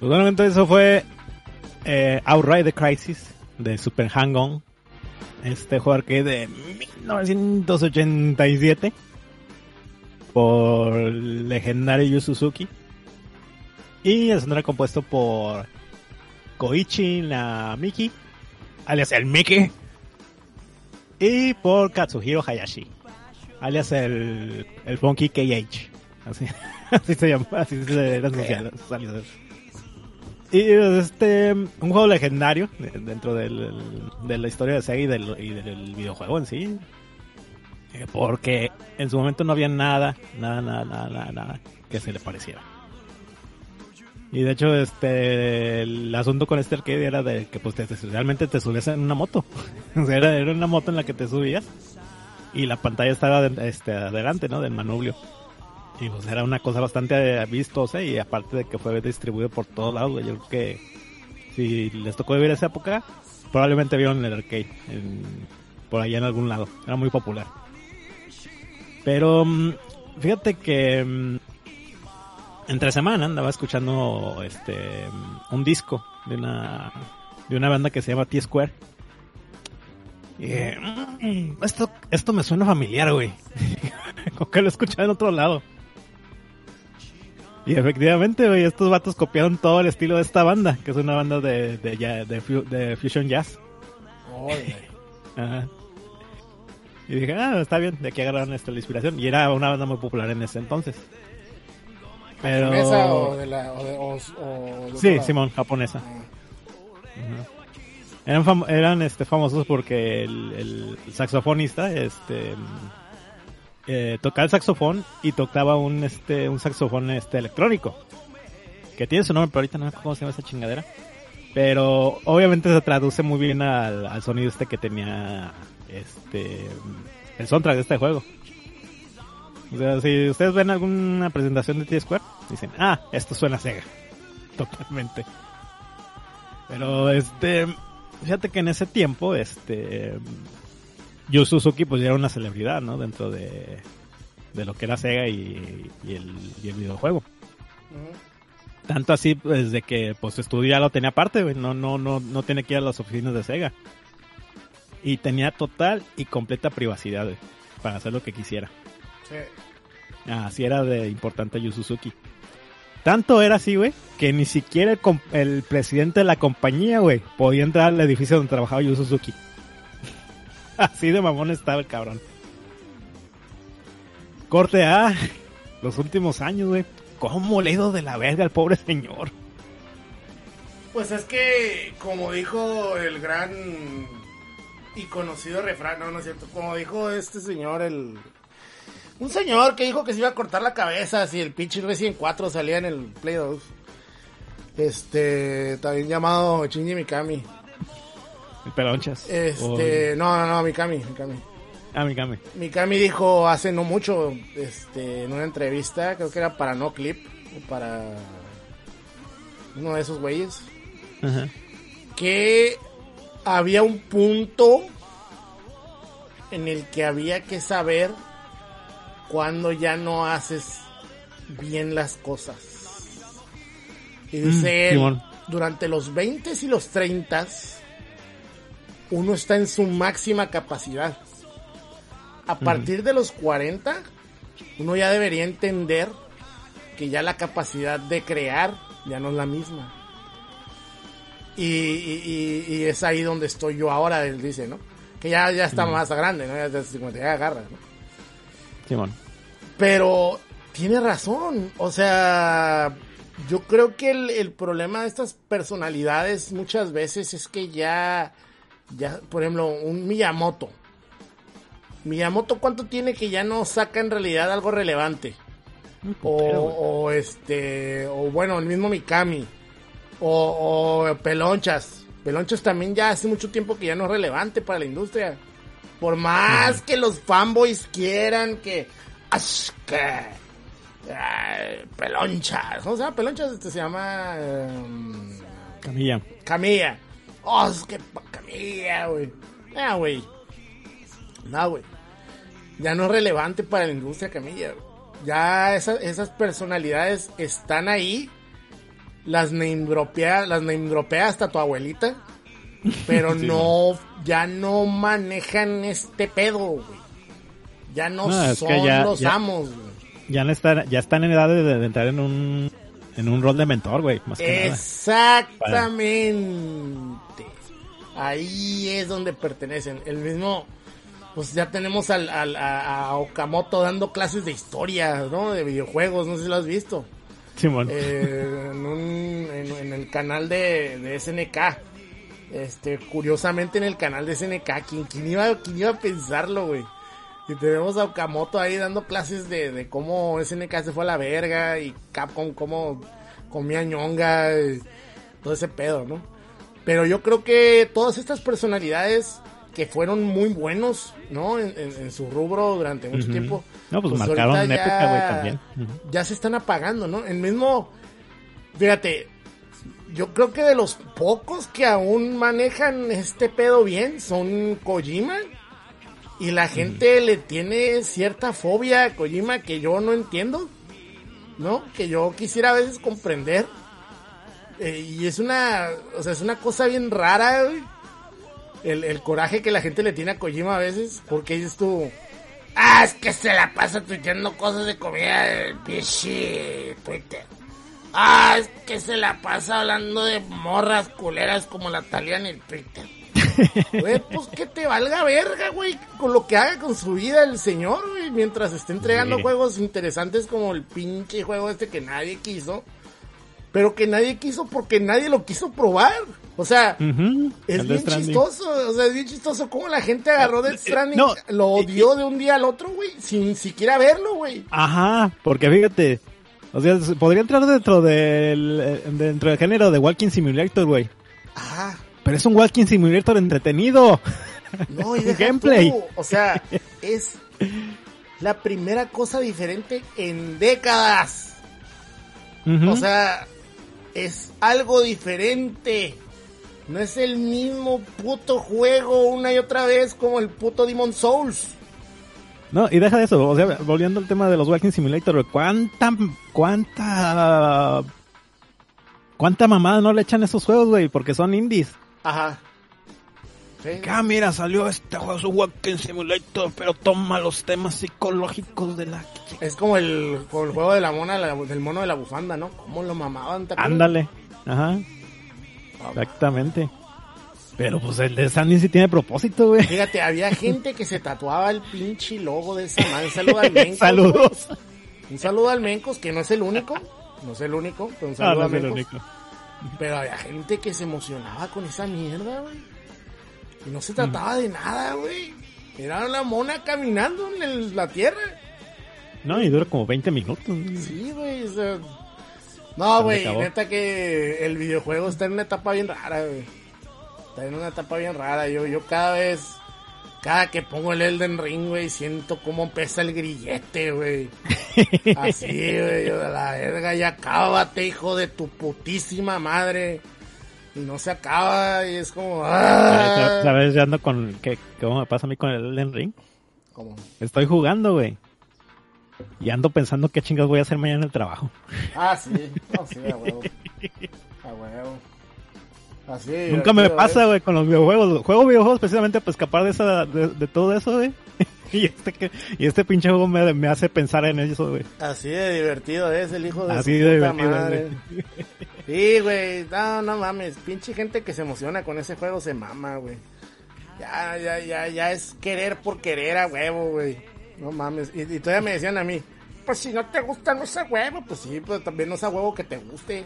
語「Pues bueno, entonces eso fue eh, Outright the Crisis de Super Hang-On. Este juego arcade de 1987 por el legendario Yu Suzuki. Y el era compuesto por Koichi Namiki, alias el Miki, y por Katsuhiro Hayashi, alias el, el Funky KH. Así, así se llama, así se eran sus. Y este, un juego legendario de- dentro del, de la historia de Sega y del, y del videojuego en sí. Eh, Porque en su momento no había nada, nada, nada, nada, nada, que se le pareciera. Y de hecho, este, el asunto con este arcade era de que pues te, te- realmente te subías en una moto. o sea, era, era una moto en la que te subías y la pantalla estaba este, adelante, ¿no? Del manubrio. Y pues era una cosa bastante eh, vistosa y aparte de que fue distribuido por todos lados, yo creo que si les tocó vivir esa época, probablemente vieron el arcade en- por allá en algún lado. Era muy popular. Pero mm, fíjate que mm, entre semana andaba escuchando este mm, un disco de una de una banda que se llama T Square. "Mm, esto esto me suena familiar, güey. Como que lo he escuchado en otro lado. Y efectivamente, güey, estos vatos copiaron todo el estilo de esta banda, que es una banda de, de, de, fu- de fusion jazz. Ajá. Y dije, ah, está bien, de aquí agarraron esta la inspiración. Y era una banda muy popular en ese entonces. Pero... ¿Japonesa o de la... O de, o, o de otro Sí, lado? Simón, japonesa. Ah. Eran, fam- eran este, famosos porque el, el saxofonista este, eh, tocaba el saxofón y tocaba un, este, un saxofón este, electrónico. Que tiene su nombre, pero ahorita no me acuerdo cómo se llama esa chingadera. Pero obviamente se traduce muy bien al, al sonido este que tenía este el soundtrack de este juego. O sea, si ustedes ven alguna presentación de T-Square, dicen, ah, esto suena a Sega. Totalmente. Pero este, fíjate que en ese tiempo, este, Yu Suzuki pues ya era una celebridad, ¿no? Dentro de, de lo que era Sega y, y el, y el videojuego. Tanto así, pues, de que, pues, lo tenía aparte, güey. No, no, no, no tenía que ir a las oficinas de Sega. Y tenía total y completa privacidad, güey, para hacer lo que quisiera. Sí. Así era de importante Yu Suzuki. Tanto era así, güey, que ni siquiera el, el presidente de la compañía, güey, podía entrar al edificio donde trabajaba Yu Suzuki. Así de mamón estaba el cabrón. Corte A, los últimos años, güey. ¿Cómo le ha ido de la verga al pobre señor? Pues es que, como dijo el gran y conocido refrán, no, no es cierto, como dijo este señor, el... Un señor que dijo que se iba a cortar la cabeza si el pinche Resident 4 salía en el Play 2. Este, también llamado Shinji Mikami. El pelonchas. Este, no, no, no, Mikami, Mikami. O- Ah, mi came. Mikami dijo hace no mucho, este, en una entrevista, creo que era para No Clip, o para uno de esos güeyes, Ajá. que había un punto en el que había que saber cuando ya no haces bien las cosas. Y dice Mm, él, Simón. durante los 20 y los 30 uno está en su máxima capacidad. A partir de los 40, uno ya debería entender que ya la capacidad de crear ya no es la misma. Y, y- y- y es ahí donde estoy yo ahora, él dice, ¿no? Que ya, ya está más grande, ¿no? Ya de 50 ya agarra, ¿no? Simón. Pero tiene razón, o sea, yo creo que el, el problema de estas personalidades muchas veces es que ya, ya, por ejemplo, un Miyamoto. Miyamoto, ¿cuánto tiene que ya no saca en realidad algo relevante? O, o este, o bueno, el mismo Mikami. O, o Pelonchas. Pelonchas también ya hace mucho tiempo que ya no es relevante para la industria. Por más que los fanboys quieran que... "Ash, que, ay, pelonchas. ¿Cómo se llama? Pelonchas este se llama... em, Camilla. Camilla. Oh, es que pa- Camilla, güey. Ah, güey. No, güey. Ya no es relevante para la industria Camilla. Ya esa- esas personalidades están ahí las name dropea, las hasta tu abuelita, pero Sí, no, ya no manejan este pedo, güey. Ya no, No, es son que ya- los ya- amos, güey. Ya, no están, ya están en edad de, de entrar en un, en un rol de mentor, güey, más que nada. Ahí es donde pertenecen. El mismo, pues ya tenemos al, al- a, a Okamoto dando clases de historia, ¿no? De videojuegos, no sé si lo has visto. Simón. Eh, en, un- en- en el canal de, de SNK. Este, curiosamente en el canal de SNK, ¿quién, quién iba, quién iba a pensarlo, güey? Y tenemos a Okamoto ahí dando clases de, de cómo SNK se fue a la verga y Capcom cómo comía ñonga y todo ese pedo, ¿no? Pero yo creo que todas estas personalidades que fueron muy buenos, ¿no? En, en- en su rubro durante mucho tiempo. No, pues marcaron ahorita época, güey, también. Ya se están apagando, ¿no? El mismo, fíjate, yo creo que de los pocos que aún manejan este pedo bien son Kojima. Y la gente le tiene cierta fobia a Kojima que yo no entiendo, ¿no? Que yo quisiera a veces comprender. Eh, y es una, o sea, es una cosa bien rara, güey. El, el coraje que la gente le tiene a Kojima a veces, porque dices tú, ah, es que se la pasa tuiteando cosas de comida del pinche Twitter. Ah, es que se la pasa hablando de morras culeras como la Talia en el Twitter. Güey, pues que te valga verga, güey, con lo que haga con su vida el señor, güey, mientras esté entregando Sí. juegos interesantes como el pinche juego este que nadie quiso, pero que nadie quiso porque nadie lo quiso probar. O sea, es bien chistoso, o sea, es bien chistoso cómo la gente agarró Death Stranding, no, lo odió de un día al otro, güey, sin siquiera verlo, güey. Ajá, porque fíjate, o sea, podría entrar dentro del, eh, dentro del género de Walking Simulator, güey. Ajá. Pero es un Walking Simulator entretenido. No, y Gameplay. tú, o sea, es la primera cosa diferente en décadas. O sea, es algo diferente. No es el mismo puto juego una y otra vez como el puto Demon Souls. No, y deja de eso, o sea, volviendo al tema de los Walking Simulator, ¿cuánta, cuánta, cuánta mamada no le echan a esos juegos, güey? Porque son indies. Ajá. Sí. Ah, mira, salió este juego, es un Walking Simulator, pero toma los temas psicológicos de la... Es como el, como el juego de la mona, la- del mono de la bufanda, ¿no? ¿Cómo lo mamaban? Ándale, ajá, exactamente. Pero pues el de Sandy sí tiene propósito, güey. Fíjate, había gente que se tatuaba el pinche logo de esa madre. Un saludo al Mencos. Saludos. güey. Un saludo al Mencos, que no es el único. No es el único, pero un Ah, saludo no a es el Mencos. único. Pero había gente que se emocionaba con esa mierda, güey. Y no se trataba de nada, güey. Era la mona caminando en el- la tierra. No, y dura como 20 minutos. Sí, güey. o sea, No, güey, neta que el videojuego está en una etapa bien rara, güey. Está en una etapa bien rara. Yo, yo cada vez, cada que pongo el Elden Ring, güey, siento cómo pesa el grillete, güey. Así, güey, yo de la verga, ya cábate, hijo de tu putísima madre. Y no se acaba, y es como, ah. ¿Sabes? Ya ando con... ¿qué, ¿Cómo me pasa a mí con el Elden Ring? Como, Estoy jugando, güey. Y ando pensando qué chingas voy a hacer mañana en el trabajo. Ah, sí, no, sí, a huevo. A huevo. Así. Nunca me divertido, pasa, ¿eh? güey, con los videojuegos. Juego videojuegos precisamente para escapar de, esa, de, de todo eso, güey. Y este, que, y este pinche juego me, me hace pensar en eso, güey. Así de divertido es el hijo de Así su de puta divertido, madre. Sí, güey, no, no mames, pinche gente que se emociona con ese juego se mama, güey. Ya, ya, ya, ya es querer por querer a huevo, güey. No mames. Y, y todavía me decían a mí, pues si no te gusta, no es a huevo. Pues sí, pero también no es a huevo que te guste.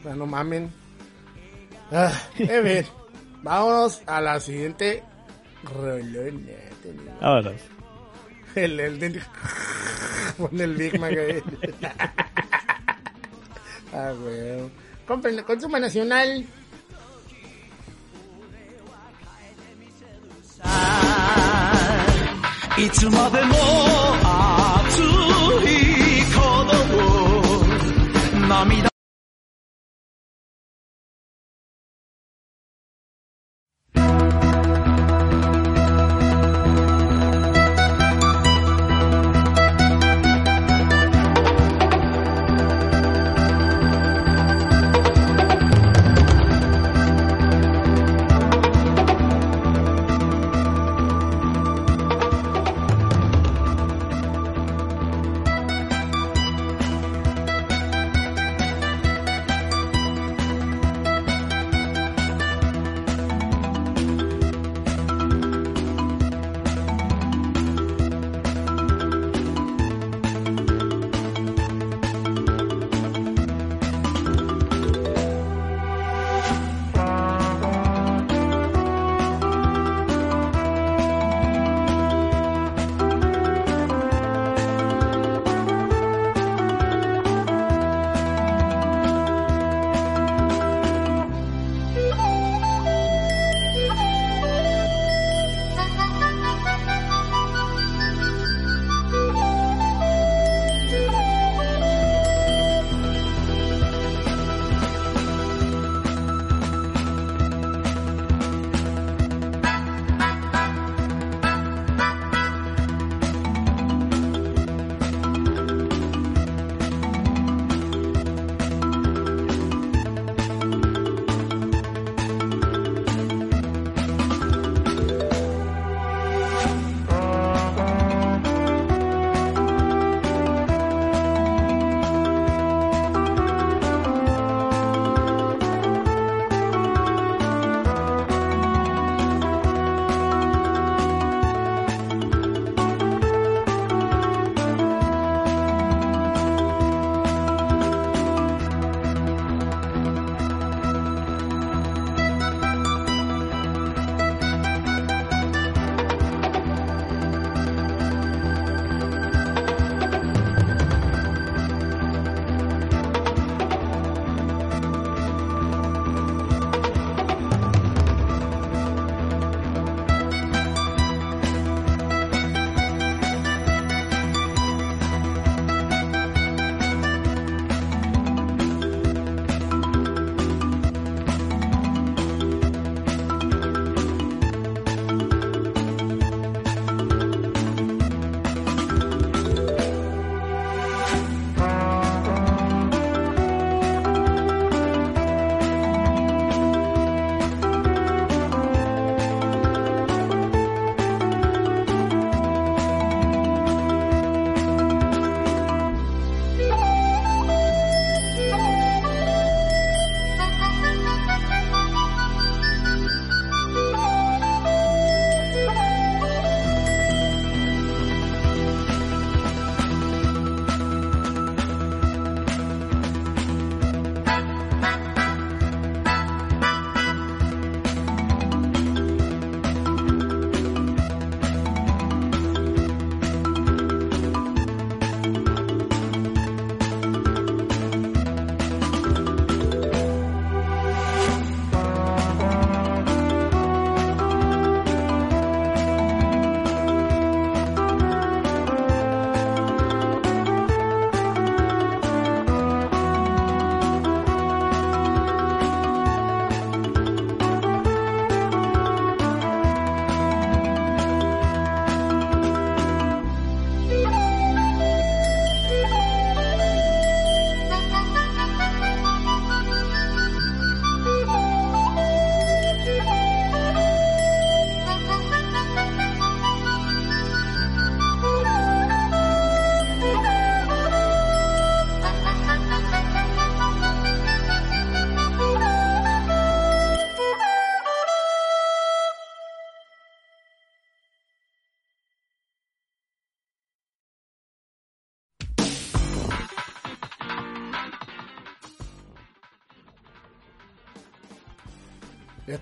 O sea, no mamen. Ah, en fin, vámonos a la siguiente rolona. Ahora. El, el, de- Pon el Big Mac ahí. ah, weón. Cómprenlo, consuma nacional.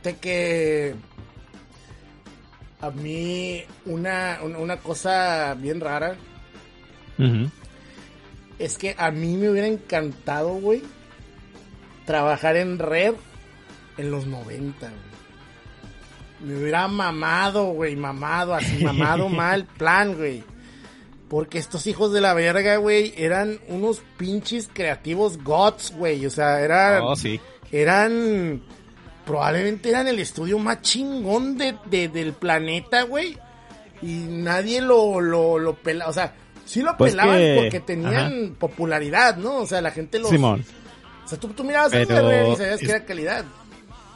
Fíjate que a mí una, una- cosa bien rara es que a mí me hubiera encantado, güey, trabajar en Red en los 90, güey. Me hubiera mamado, güey, mamado, así mamado mal plan, güey. Porque estos hijos de la verga, güey, eran unos pinches creativos gods, güey. O sea, eran Oh, sí. eran probablemente eran el estudio más chingón de, de- del planeta, güey. Y nadie lo, lo, lo pela, o sea, sí lo Pues pelaban que- porque tenían popularidad, ¿no? O sea, la gente los... Simón. O sea, tú, tú mirabas Pero Red y sabías que era calidad.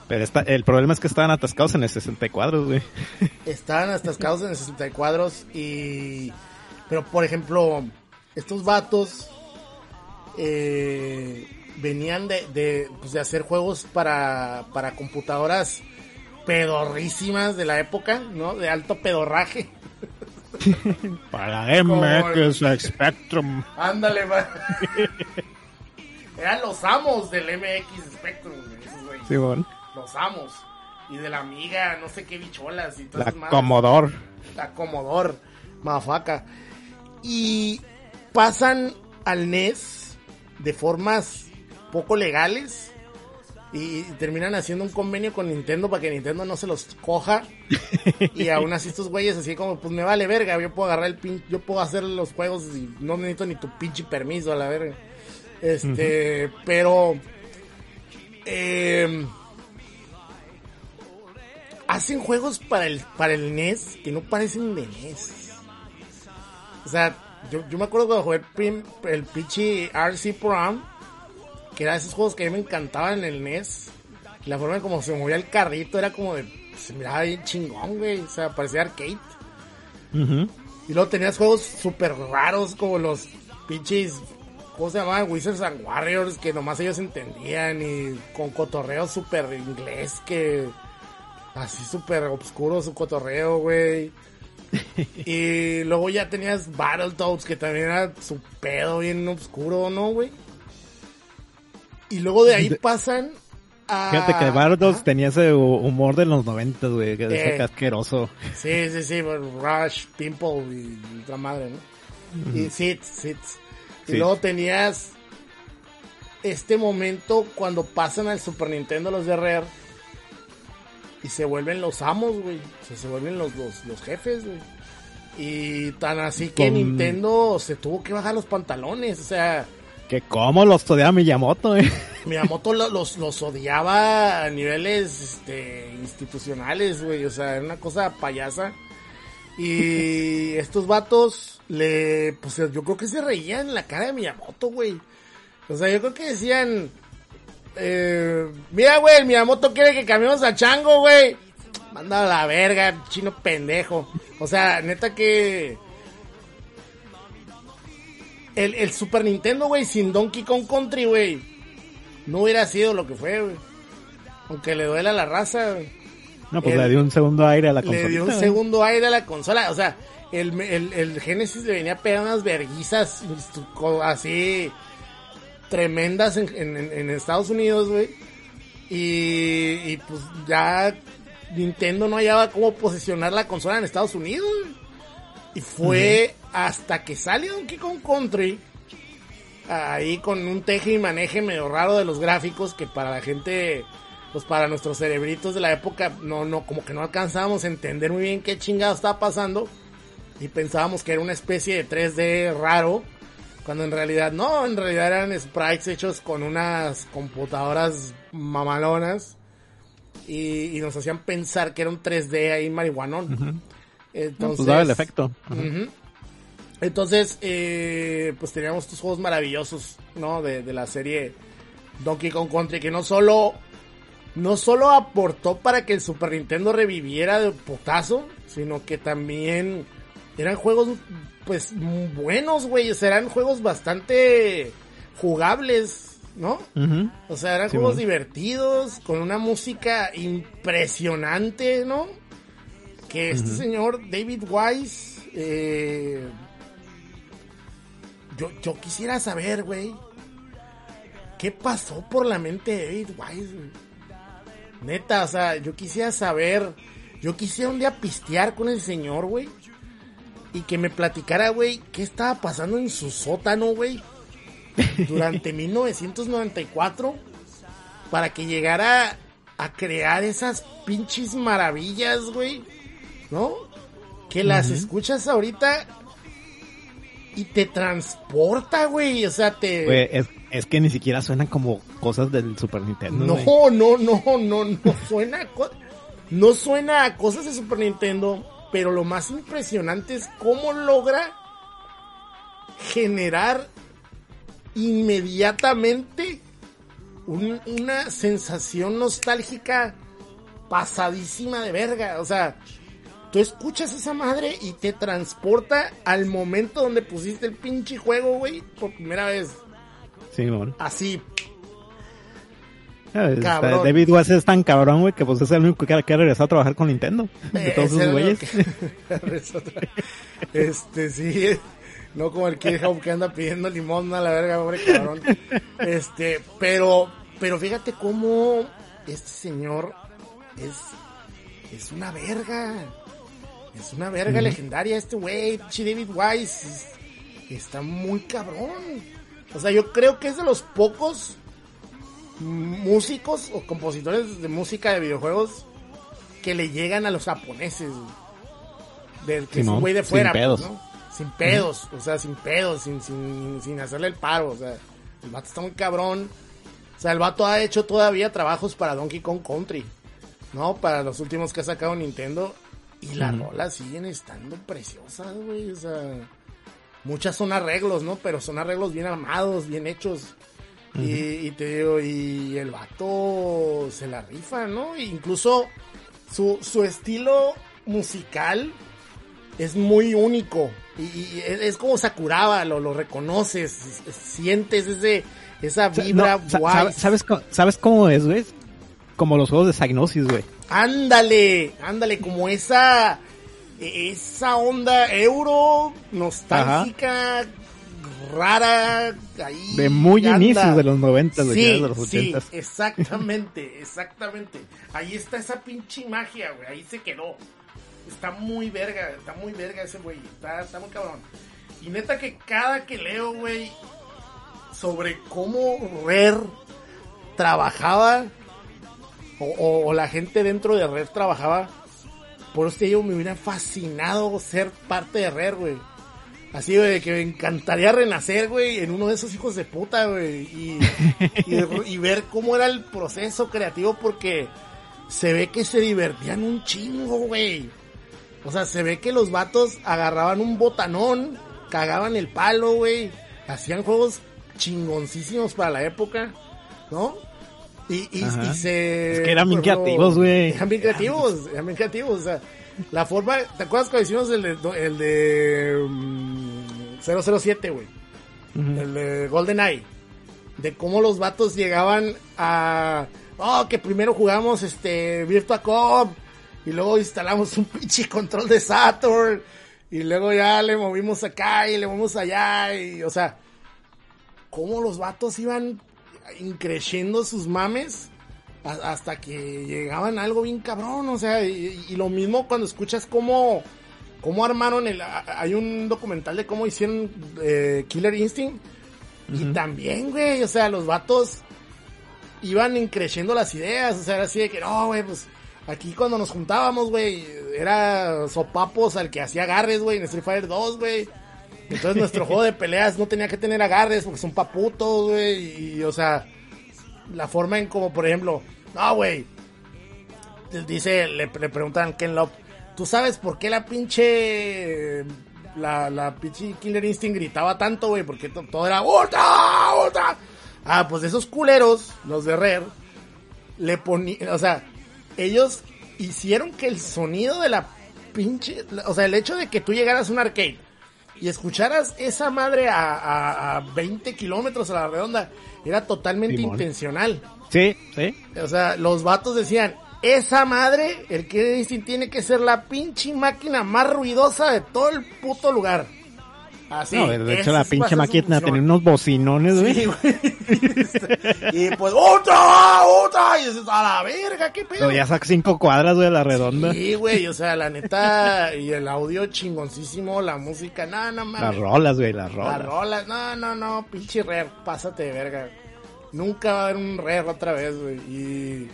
Pero está, el problema es que estaban atascados en el 60 cuadros, güey. Estaban atascados en el 60 cuadros y... Pero, por ejemplo, estos vatos eh, venían de, de, pues, de hacer juegos para, para computadoras pedorrísimas de la época, ¿no? De alto pedorraje. Para MX Spectrum. Ándale, va. Eran los amos del MX Spectrum, güey, güeyes. Simón. Los amos. Y de la amiga, no sé qué bicholas y todas La. Commodore. la Commodore, mafaca. Y pasan al NES de formas poco legales y terminan haciendo un convenio con Nintendo para que Nintendo no se los coja. y aún así estos güeyes así como, pues me vale verga, yo puedo agarrar el pin, yo puedo hacer los juegos y no necesito ni tu pinche permiso a la verga. Este, pero eh, hacen juegos para el, para el NES que no parecen de NES. O sea, yo, yo me acuerdo cuando jugué el, el pinche RC Pro que eran esos juegos que a mí me encantaban en el NES. La forma en como se movía el carrito era como de, se miraba bien chingón, güey. O sea, parecía arcade. Y luego tenías juegos súper raros como los pinches, ¿cómo se llamaban? Wizards and Warriors, que nomás ellos entendían y con cotorreo súper inglés que así súper oscuro su cotorreo, güey. y luego ya tenías Battletoads, que también era su pedo bien oscuro, ¿no, güey? Y luego de ahí pasan a... Fíjate que Bardos Ajá. tenía ese hu- humor de los 90, güey. Que Eh. que asqueroso. Sí, sí, sí, Rush, Pimple y otra madre, ¿no? Y Sits, Sits. Y Sí. luego tenías este momento cuando pasan al Super Nintendo los de Rare y se vuelven los amos, güey. O sea, se vuelven los, los, los jefes, güey. Y tan así que Con- Nintendo se tuvo que bajar los pantalones, o sea... Que cómo los odiaba Miyamoto, eh. Miyamoto lo- los, los odiaba a niveles este, institucionales, güey. O sea, era una cosa payasa. Y estos vatos le, pues yo creo que se reían en la cara de Miyamoto, güey. O sea, yo creo que decían, eh, mira, güey, el Miyamoto quiere que cambiemos a Chango, güey. Manda a la verga, chino pendejo. O sea, neta que... El, el Super Nintendo, güey, sin Donkey Kong Country, güey, no hubiera sido lo que fue, güey. Aunque le duela a la raza, güey. No, pues El- le dio un segundo aire a la consola. Le dio un segundo aire a la consola. O sea, el, el, el Genesis le venía a pegar unas verguizas así tremendas en, en, en Estados Unidos, güey. Y, y pues ya Nintendo no hallaba cómo posicionar la consola en Estados Unidos. güey. Y fue hasta que salió Donkey Kong Country. Ahí con un teje y maneje medio raro de los gráficos que para la gente, pues para nuestros cerebritos de la época, no, no, como que no alcanzábamos a entender muy bien qué chingado estaba pasando. Y pensábamos que era una especie de 3D raro. Cuando en realidad no, en realidad eran sprites hechos con unas computadoras mamalonas. Y, y nos hacían pensar que era un 3D ahí marihuanón. Entonces, pues daba el efecto. Entonces, eh, pues teníamos estos juegos maravillosos, ¿no? De, de la serie Donkey Kong Country, que no solo, no solo aportó para que el Super Nintendo reviviera de putazo, sino que también eran juegos, pues, buenos, güey. Eran juegos bastante jugables, ¿no? O sea, eran Sí, juegos divertidos, con una música impresionante, ¿no? Que este señor David Wise, eh, yo, yo quisiera saber, güey, ¿qué pasó por la mente de David Wise? güey? Neta, o sea, yo quisiera saber, yo quisiera un día pistear con el señor, güey. Y que me platicara, güey, qué estaba pasando en su sótano, güey. Durante 1994. Para que llegara a crear esas pinches maravillas, güey. ¿No? Que las escuchas ahorita y te transporta, güey. O sea, te... Es, es que ni siquiera suenan como cosas del Super Nintendo. No, no, no, no, no suena a co- no suena a cosas de Super Nintendo, pero lo más impresionante es cómo logra generar inmediatamente un- una sensación nostálgica pasadísima de verga, o sea, tú escuchas esa madre y te transporta al momento donde pusiste el pinche juego, güey, por primera vez, Sí, bueno. así, Cabrón. David West es tan cabrón, güey, que pues es el único que, ha regresado a trabajar con Nintendo. De Eh, todos esos güeyes. Este, sí, no como el Kid Hope que anda pidiendo limón a la verga, pobre cabrón. Este, pero, pero fíjate cómo este señor es, es una verga. Es una verga legendaria este güey, Chi David Wise. es- está muy cabrón. O sea, yo creo que es de los pocos músicos o compositores de música de videojuegos que le llegan a los japoneses. Del que es un güey de sin fuera. pues, pedos. ¿no? Sin pedos, o sea, sin pedos, sin, sin, sin hacerle el paro. O sea, el vato está muy cabrón. O sea, el vato ha hecho todavía trabajos para Donkey Kong Country. ¿No? Para los últimos que ha sacado Nintendo. Y las rolas siguen estando preciosas, güey. O sea, muchas son arreglos, ¿no? Pero son arreglos bien armados, bien hechos. y, y te digo, y el vato se la rifa, ¿no? E incluso su, su estilo musical es muy único. Y, y es, es como Sakuraba, lo, lo reconoces, sientes ese, esa vibra no, guay. sabe- ¿sabes, ¿Sabes cómo es, güey? Como los juegos de Psygnosis, güey. Ándale, ándale, como esa, esa onda euro nostálgica, rara, ahí. De muy anda. inicios de los 90, güey, Sí, de los sí, 80. exactamente, exactamente. Ahí está esa pinche magia, güey, ahí se quedó. Está muy verga, está muy verga ese güey, está, está muy cabrón. Y neta que cada que leo, güey, sobre cómo Rare trabajaba, o, o- o la gente dentro de Rare trabajaba, por eso yo me hubiera fascinado ser parte de Rare, güey. Así, güey, que me encantaría renacer, güey, en uno de esos hijos de puta, güey. Y, y, y ver cómo era el proceso creativo, porque se ve que se divertían un chingo, güey. O sea, se ve que los vatos agarraban un botanón, cagaban el palo, güey. Hacían juegos chingoncísimos para la época, ¿no? Y, y, Ajá. y se... Es que eran bien creativos, güey. Eran bien creativos, eran bien creativos. O sea, la forma... ¿Te acuerdas cuando hicimos el de, el de mm, 007, güey? El de GoldenEye, de cómo los vatos llegaban a, oh, que primero jugamos este Virtua Cop y luego instalamos un pinche control de Saturn y luego ya le movimos acá y le movimos allá y, o sea, cómo los vatos iban increciendo sus mames hasta que llegaban a algo bien cabrón, o sea, y, y lo mismo cuando escuchas cómo, cómo armaron el, hay un documental de cómo hicieron eh, Killer Instinct y también, güey, o sea, los vatos iban increciendo las ideas, o sea, era así de que, no, güey, pues aquí cuando nos juntábamos, güey, era sopapos al que hacía agarres, güey, en Street Fighter 2, güey. Entonces nuestro juego de peleas no tenía que tener agarres porque son paputos, güey, y, o sea, la forma en como, por ejemplo, no, güey, dice, le, preguntan Ken Love, ¿tú sabes por qué la pinche, la, pinche Killer Instinct gritaba tanto, güey? Porque to- todo era, ¡Ultra! ¡Ultra! Ah, pues esos culeros, los de Rare, le ponían, o sea, ellos hicieron que el sonido de la pinche, o sea, el hecho de que tú llegaras a un arcade y escucharas esa madre a, a, a 20 kilómetros a la redonda, era totalmente Simón. intencional. Sí, sí. O sea, los vatos decían, esa madre, el que Instinct tiene que ser la pinche máquina más ruidosa de todo el puto lugar. Así. No, de hecho la pinche función. tenía unos bocinones, güey. Sí, güey. y pues, ¡otra! ¡otra! Y dices, a la verga, qué pedo. Pero ya saca cinco cuadras, güey, a la redonda. Sí, güey, o sea, la neta, y el audio chingoncísimo, la música, no, no mames. Las rolas, güey, las Las rolas. rolas, no, no, no, pinche rare, pásate de verga. Nunca va a haber un rare otra vez, güey. Y,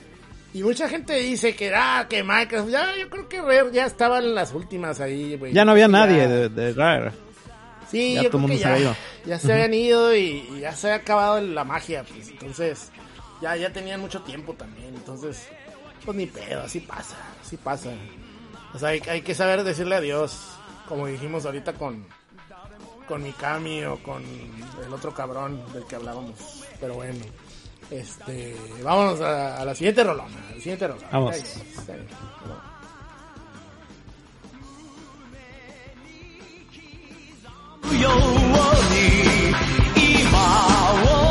y mucha gente dice que, ah, que Minecraft, ya, yo creo que rare ya estaban las últimas ahí, güey. Ya no había nadie de, de Rare. Sí, ya yo todo creo mundo que se ya, había ido. ya se habían ido y, y ya se había acabado la magia, pues. Entonces, ya, ya tenían mucho tiempo también. Entonces, pues ni pedo, así pasa, así pasa. O sea, hay, hay que saber decirle adiós, como dijimos ahorita con, con Mikami o con el otro cabrón del que hablábamos. Pero bueno, este, vámonos a, a la siguiente rolona, a la siguiente rolona. Vamos. Ahí. ように今を駆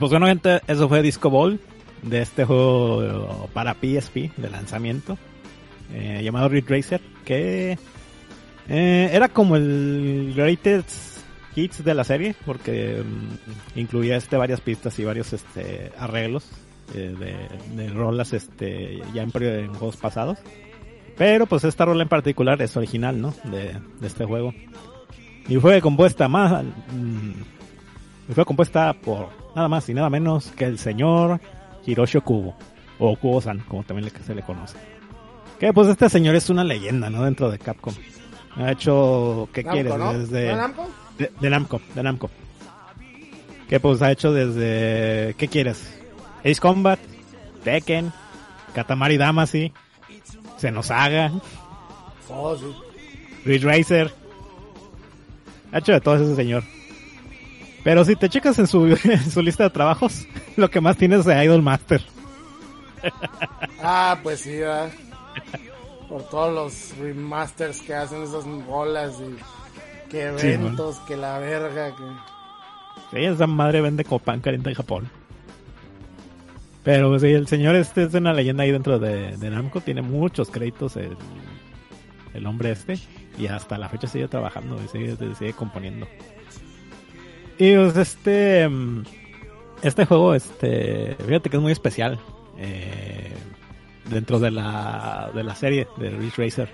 Pues bueno, gente, eso fue Disco Ball de este juego para PSP de lanzamiento eh, llamado Ridge Racer que eh, era como el greatest hits de la serie porque mm, incluía este varias pistas y varios este arreglos eh, de, de rolas este ya en, en juegos pasados. Pero pues esta rola en particular es original no de, este juego. Y fue compuesta más mm, fue compuesta por nada más y nada menos que el señor Hiroshi Kubo o Kubo-san como también le- se le conoce que pues este señor es una leyenda no dentro de Capcom ha hecho qué Namco, quieres ¿no? desde ¿No Namco? de, de Namco, de Namco. Que pues ha hecho desde... ¿Qué quieres? Ace Combat, Tekken, Katamari Damacy, Xenosaga, Oh, sí. Ridge Racer. Ha hecho de todo ese señor. Pero si te checas en su, en su lista de trabajos, lo que más tiene es de Idol Master. Ah, pues sí, ¿verdad? Por todos los remasters que hacen esas bolas y que Sí, eventos, que la verga, que... Sí, esa madre vende como pan caliente en Japón. Pero sí, el señor este es una leyenda ahí dentro de, de Namco. Tiene muchos créditos el, el hombre este. Y hasta la fecha sigue trabajando y sigue, sigue componiendo. Y pues este... Este juego, este... Fíjate que es muy especial. eh, dentro de la, de la serie de Ridge Racer.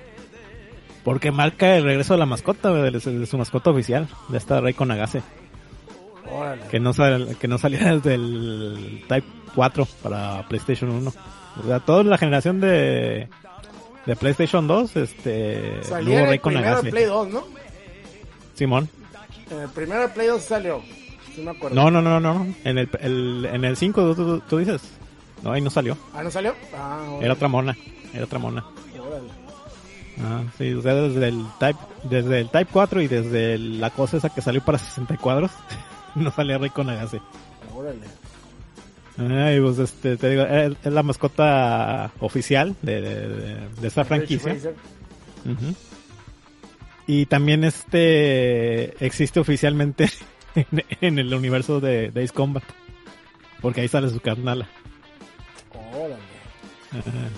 Porque marca el regreso de la mascota, de, de su mascota oficial. De esta Reiko Nagase Órale. que no sal- que no salía desde el Type 4 para PlayStation 1. O sea, toda la generación de de PlayStation 2, este primero de Nagase. Play 2, ¿no? Simón. En el primero Play 2 salió. Sí me acuerdo. No, no, no, no. En el, el- en el 5 tú, tú- dices. No, ahí no salió. ¿Ah, no salió? Ah. Era otra mona. Era otra mona. Órale. Ah, sí, o sea, desde el Type desde el Type 4 y desde la cosa esa que salió para 60 cuadros, no salía Rey con Nagase. Órale. Ay, pues este, te digo, es, la mascota oficial de, de, de- franquicia. Y también este existe oficialmente en, en el universo de, Ace Combat. Porque ahí sale su carnala. Órale.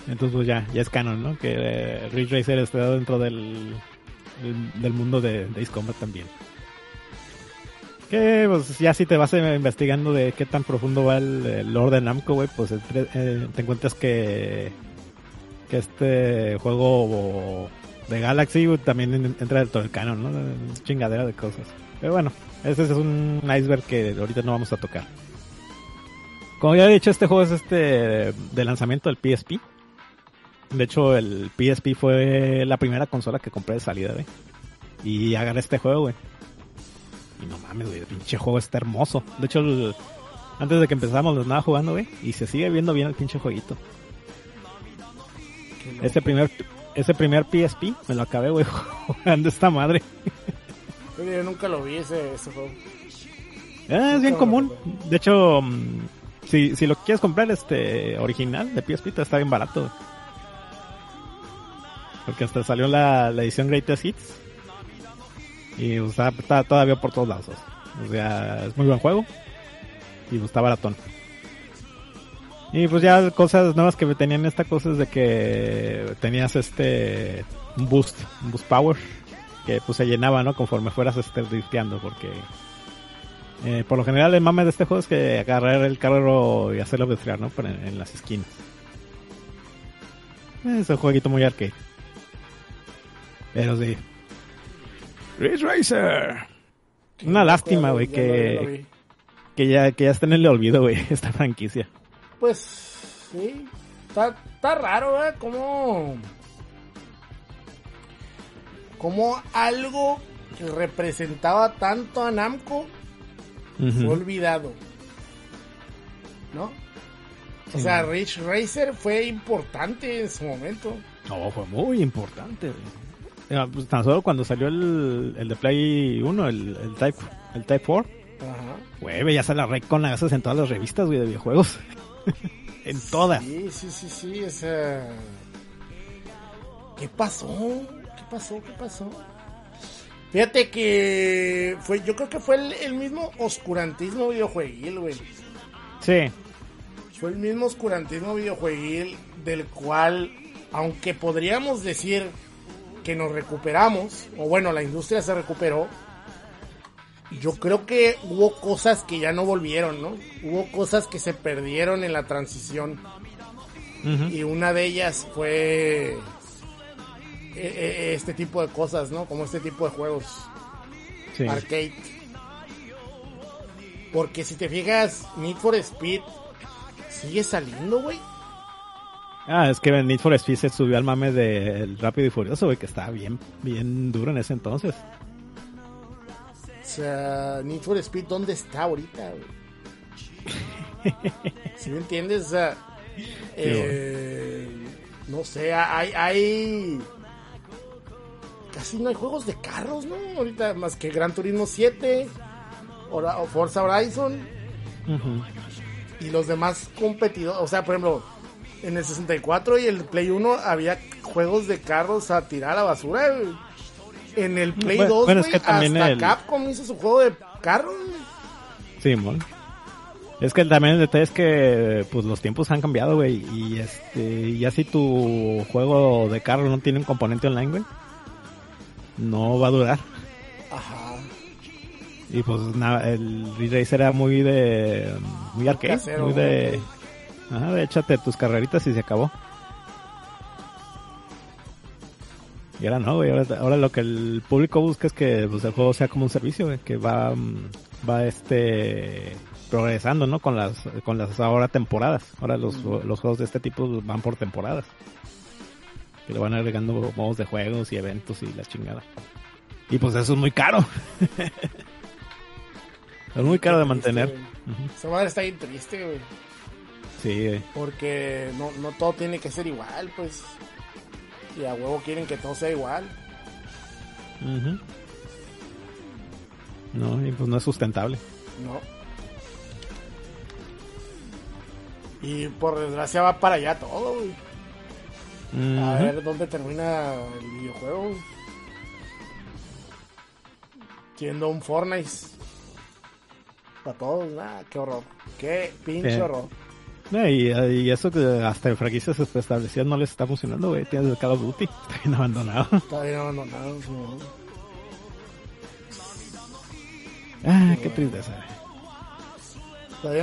Entonces pues ya, ya es canon, ¿no? Que eh, Ridge Racer está dentro del, del, del mundo de, Ace Combat también. Que pues ya si te vas eh, investigando de qué tan profundo va el, el lore de Namco, güey, pues entre- eh, te encuentras que, que este juego de Galaxy también en- entra dentro del canon, ¿no? Chingadera de cosas. Pero bueno, ese es un iceberg que ahorita no vamos a tocar. Como ya he dicho, este juego es este de lanzamiento del PSP. De hecho, el PSP fue la primera consola que compré de salida, güey. Y agarré este juego, güey. Y no mames, güey, el pinche juego está hermoso. De hecho, el- antes de que empezamos lo andaba jugando, güey. Y se sigue viendo bien el pinche jueguito. Ese primer, ese primer PSP me lo acabé, güey, jugando esta madre. Yo nunca lo vi ese, ese juego. Ah, es bien común. De hecho, mm, si, si lo quieres comprar este original de PSP, te está bien barato. Porque hasta salió la, la edición Greatest Hits. Y pues, está, está todavía por todos lados. O sea, es muy buen juego. Y pues, está baratón. Y pues ya cosas nuevas que tenían esta cosa es de que tenías este un boost, un boost power que pues se llenaba, ¿no? Conforme fueras este drifteando porque eh, por lo general el mame de este juego es que agarrar el carro y hacerlo driftear, ¿no? Pero en, en las esquinas. Es un jueguito muy arcade. Pero sí. Ridge Racer. Una lástima, güey, que, que ya que ya está en el olvido, güey, esta franquicia. Pues, sí. Está, está raro, ¿eh? Como... Como algo que representaba tanto a Namco fue olvidado. ¿No? O sea. Rich Racer fue importante en su momento. No, fue muy importante. Ya, pues, tan solo cuando salió el, el de Play 1, el, el Type el Type 4, Ajá. güey, veías a la Red con las en todas las revistas, güey, de videojuegos. en todas. Sí, sí, sí, sí, o sea... ¿Qué pasó? ¿Qué pasó? ¿Qué pasó? Fíjate que fue, yo creo que fue el, el mismo oscurantismo videojueguil, güey. Sí. Fue el mismo oscurantismo videojueguil del cual, aunque podríamos decir que nos recuperamos, o bueno, la industria se recuperó, yo creo que hubo cosas que ya no volvieron, ¿no? Hubo cosas que se perdieron en la transición. Y una de ellas fue eh, eh, este tipo de cosas, ¿no? Como este tipo de juegos Sí. arcade. Porque si te fijas, Need for Speed sigue saliendo, güey. Ah, es que Need for Speed se subió al mame del Rápido y Furioso, güey, que estaba bien, bien duro en ese entonces. O sea, Need for Speed, ¿dónde está ahorita, güey? ¿Sí me entiendes? O sea, eh, no sé, hay, hay... Casi no hay juegos de carros, ¿no? Ahorita más que Gran Turismo 7 Hora- o Forza Horizon y los demás competidores. O sea, por ejemplo, en el 64 y el Play 1 había juegos de carros a tirar a la basura. güey. En el Play Bueno, 2, bueno, es que también hasta el- Capcom hizo su juego de carros. güey. Sí, mon. Es que también el detalle es que pues los tiempos han cambiado, güey, y este, ya si tu juego de carro no tiene un componente online, güey, no va a durar. Ajá. Y pues nada, el Racer era muy de, muy arcade, Casero, muy de, ajá, de échate tus carreritas y se acabó. Y ahora no, güey, ahora, ahora lo que el público busca es que pues, el juego sea como un servicio, güey, que va, mm, va este, progresando, ¿no? Con las, con las ahora temporadas. Ahora los, los juegos de este tipo van por temporadas. Que le van agregando modos de juegos y eventos y la chingada. Y pues eso es muy caro. es muy caro de mantener. Esa madre está bien triste, güey. Sí, güey. Porque no, no todo tiene que ser igual, pues. Y a huevo quieren que todo sea igual. No, y pues no es sustentable. No. Y por desgracia va para allá todo, güey. A ver dónde termina el videojuego. Siendo un Fortnite. Para todos, ah, qué horror. Qué pinche Sí. horror. No, y, y eso que hasta en franquicias establecidas no les está funcionando, güey. Tienes el Call of Duty, está bien abandonado. Está bien abandonado. no. ah, qué tristeza.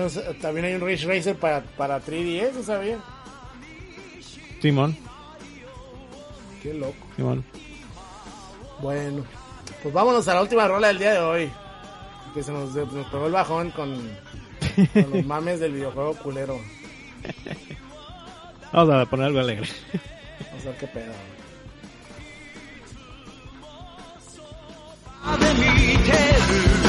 sé- También hay un Ridge Racer para, para 3DS, ¿no sabía? Simón, Qué loco. Simón. Bueno, pues vámonos a la última rola del día de hoy. Que se nos, nos pegó el bajón con, con los mames del videojuego culero. Vamos a poner algo alegre. Vamos a ver qué pedo. で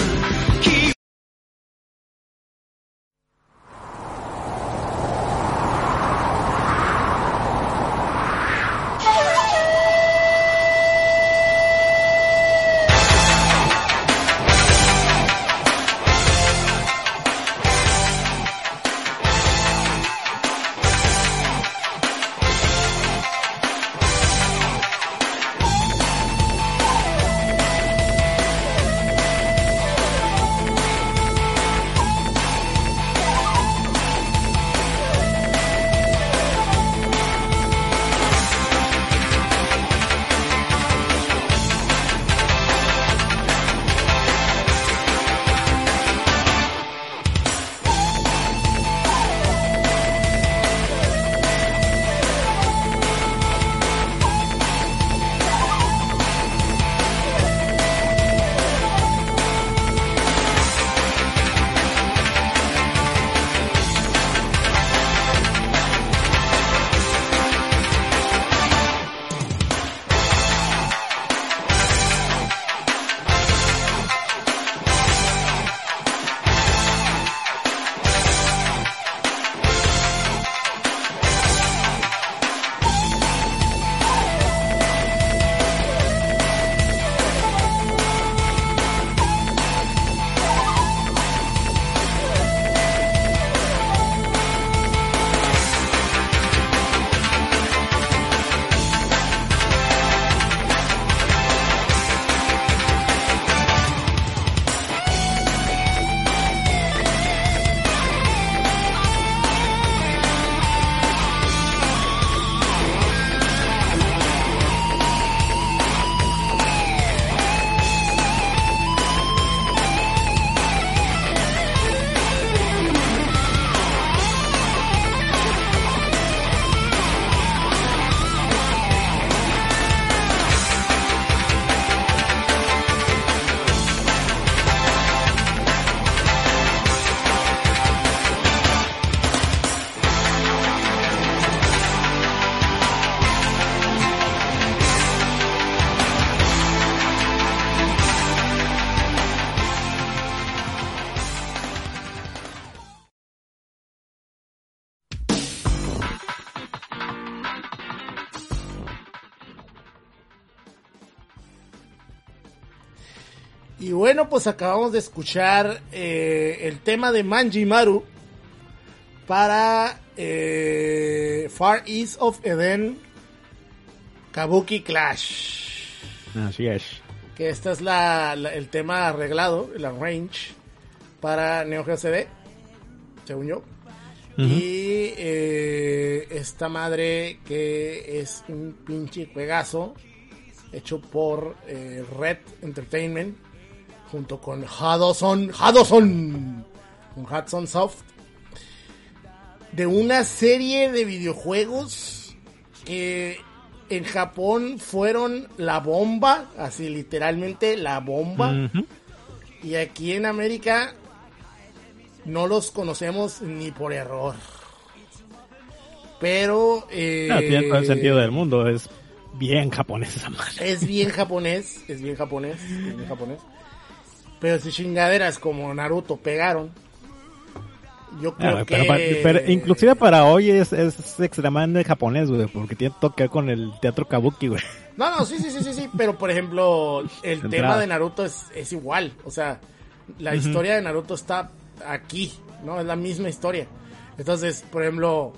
bueno, pues acabamos de escuchar eh, el tema de Manjimaru para eh, Far East of Eden Kabuki Clash. Así es. Que esta es la, la- el tema arreglado, el arrange para Neo Geo CD, según yo. Y eh, esta madre que es un pinche juegazo hecho por Red Entertainment junto con Hudson, Hudson, con Hudson Soft, de una serie de videojuegos que en Japón fueron la bomba, así literalmente la bomba, y aquí en América no los conocemos ni por error. Pero eh, Ah, tiene todo el sentido del mundo. Es bien japonés esa madre. es bien japonés, es bien japonés, es bien japonés. Pero si chingaderas como Naruto pegaron, yo creo Ah, que... pero, pa- pero inclusive para hoy es, es extremadamente japonés, güey, porque tiene que ver con el teatro kabuki, güey. No, no, sí, sí, sí, sí, sí, pero por ejemplo, el tema de Naruto es, es igual, o sea, la historia de Naruto está aquí, ¿no? Es la misma historia. Entonces, por ejemplo,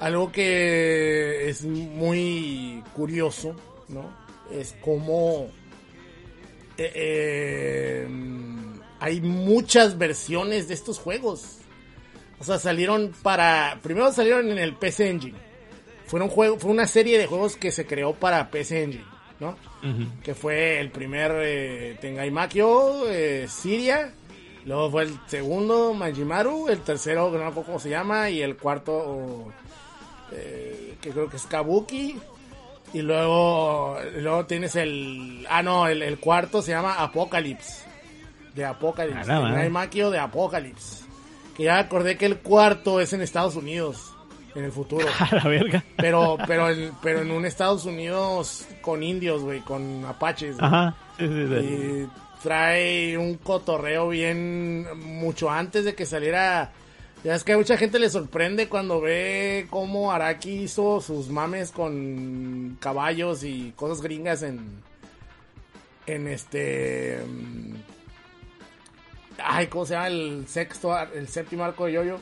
algo que es muy curioso, ¿no? Es como eh, eh, hay muchas versiones de estos juegos. O sea, salieron para... Primero salieron en el PC Engine fue un juego, fue una serie de juegos que se creó para PC Engine, ¿no? Que fue el primer eh, Tengai Makio, eh, Siria, luego fue el segundo Majimaru, el tercero que no me acuerdo cómo se llama y el cuarto eh, que creo que es Kabuki y luego luego tienes el ah no, el, el cuarto se llama Apocalypse. De Apocalypse, Ah, no, Tengai ah. Makio de Apocalypse. Que ya acordé que el cuarto es en Estados Unidos en el futuro. A la verga. Pero, pero, en, pero en un Estados Unidos con indios, güey, con apaches. Ajá. Sí, sí, sí. Y trae un cotorreo bien mucho antes de que saliera. Ya es que a mucha gente le sorprende cuando ve cómo Araki hizo sus mames con caballos y cosas gringas en. En este. mm, Ay, ¿cómo se llama? El sexto, el séptimo arco de Yoyo.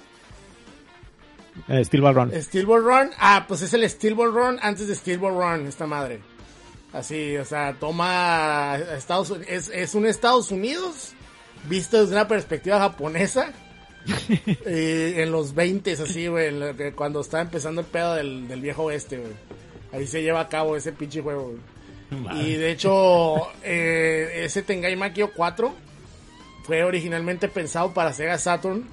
Eh, Steel Ball Run. Steel Ball Run. Ah, pues es el Steel Ball Run antes de Steel Ball Run, esta madre. Así, o sea, toma Estados. Es, es un Estados Unidos visto desde una perspectiva japonesa. eh, en los 20 así, güey, cuando está empezando el pedo del, del viejo oeste, güey. Ahí se lleva a cabo ese pinche juego, güey. Y de hecho, eh, ese Tengai Makio 4 fue originalmente pensado para Sega Saturn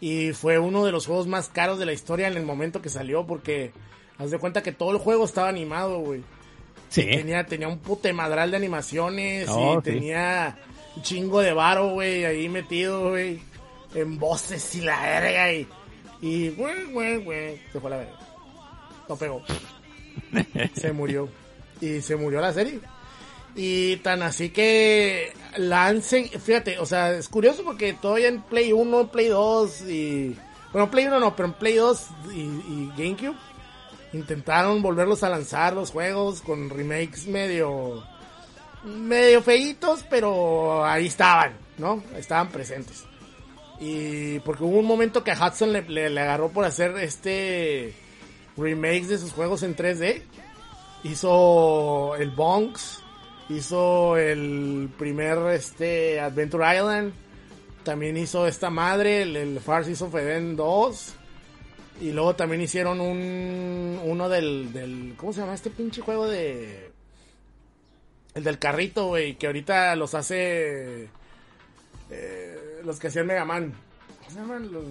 y fue uno de los juegos más caros de la historia en el momento que salió porque haz de cuenta que todo el juego estaba animado, güey. Sí. Tenía, tenía un pute madral de animaciones Oh, y sí. tenía un chingo de varo, güey, ahí metido, güey, en voces y la verga y, y, güey, güey, güey, se fue a la verga. No pegó. se murió. Y se murió la serie. Y tan así que lancen, fíjate, o sea, es curioso porque todavía en Play 1, Play 2 y... Bueno, Play 1 no, pero en Play 2 y, y GameCube intentaron volverlos a lanzar los juegos con remakes medio... medio feitos, pero ahí estaban, ¿no? Estaban presentes. Y porque hubo un momento que a Hudson le, agarró por hacer este remakes de sus juegos en 3D. Hizo el Bonks, hizo el primer este Adventure Island, también hizo esta madre, el, el Far Seas of Eden 2. Y luego también hicieron un uno del, del ¿cómo se llama este pinche juego de el del carrito, güey, que ahorita los hace eh, los que hacían Mega Man. ¿Cómo se llaman los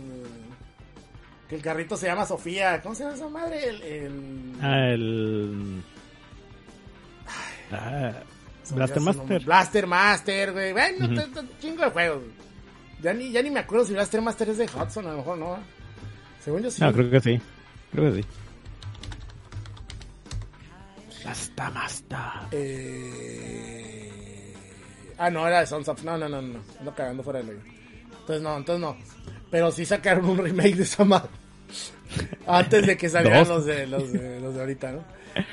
que el carrito se llama Sofía? ¿Cómo se llama esa madre? El, el- Ah, el. Ah, Blaster. Master. Blaster Master, güey. Bueno, t- t- chingo de juegos. Ya ni, ya ni me acuerdo si Blaster Master es de Hudson, a lo mejor no. ¿eh? Según yo sí. No, creo que sí. Creo que sí. Blaster Master. Eh... Ah, no, era de Sons of... No, no, no, no. Ando cagando fuera del hoyo. Entonces no, entonces no. Pero sí sacaron un remake de esa madre. Antes de que salieran los de, los, de, los de ahorita, ¿no?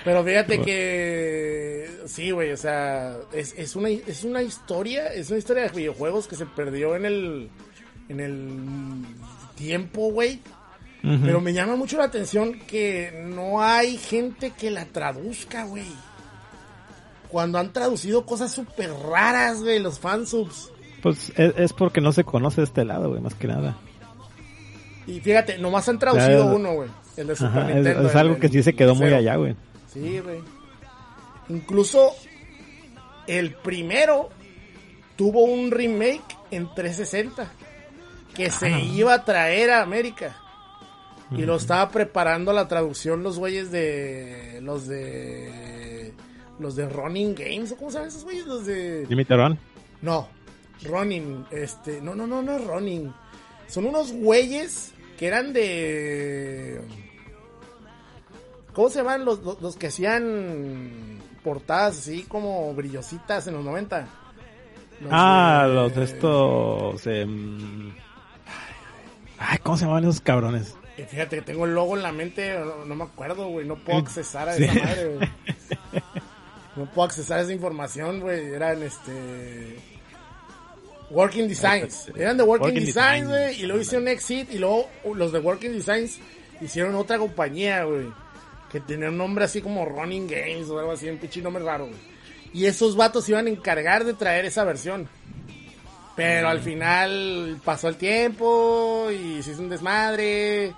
Pero fíjate que sí, güey, o sea, es, es, una, es una historia, es una historia de videojuegos que se perdió en el, en el tiempo, güey. Pero me llama mucho la atención que no hay gente que la traduzca, güey. Cuando han traducido cosas súper raras, güey, los fansubs. Pues es, es porque no se conoce de este lado, güey, más que nada. Y fíjate, nomás han traducido uno, güey. El de Super Ajá, es, Nintendo. es algo el- que sí se quedó muy allá, güey. Sí, güey. Incluso el primero tuvo un remake en 360 que se iba a traer a América. Y lo estaba preparando la traducción los güeyes de los de los de Running Games, ¿o ¿cómo se llaman esos güeyes? Los de Jimmy Terón. no, Ronin, este, no, no, no, no es Ronin. Son unos güeyes que eran de... ¿Cómo se llaman los, los, los que hacían portadas así como brillositas en los 90? Los Ah, de- los de estos. em, Ay, ¿cómo se llamaban esos cabrones? Y fíjate que tengo el logo en la mente, no, no me acuerdo, güey, no puedo accesar a Sí. esa madre, güey. No puedo accesar a esa información, güey. Eran este. Working Designs. Eran de Working, Working Designs, güey. Y luego hicieron Exit. Y luego uh, los de Working Designs hicieron otra compañía, güey. Que tenía un nombre así como Running Games o algo así, un pinche nombre raro, güey. Y esos vatos iban a encargar de traer esa versión. Pero al final pasó el tiempo y se hizo un desmadre.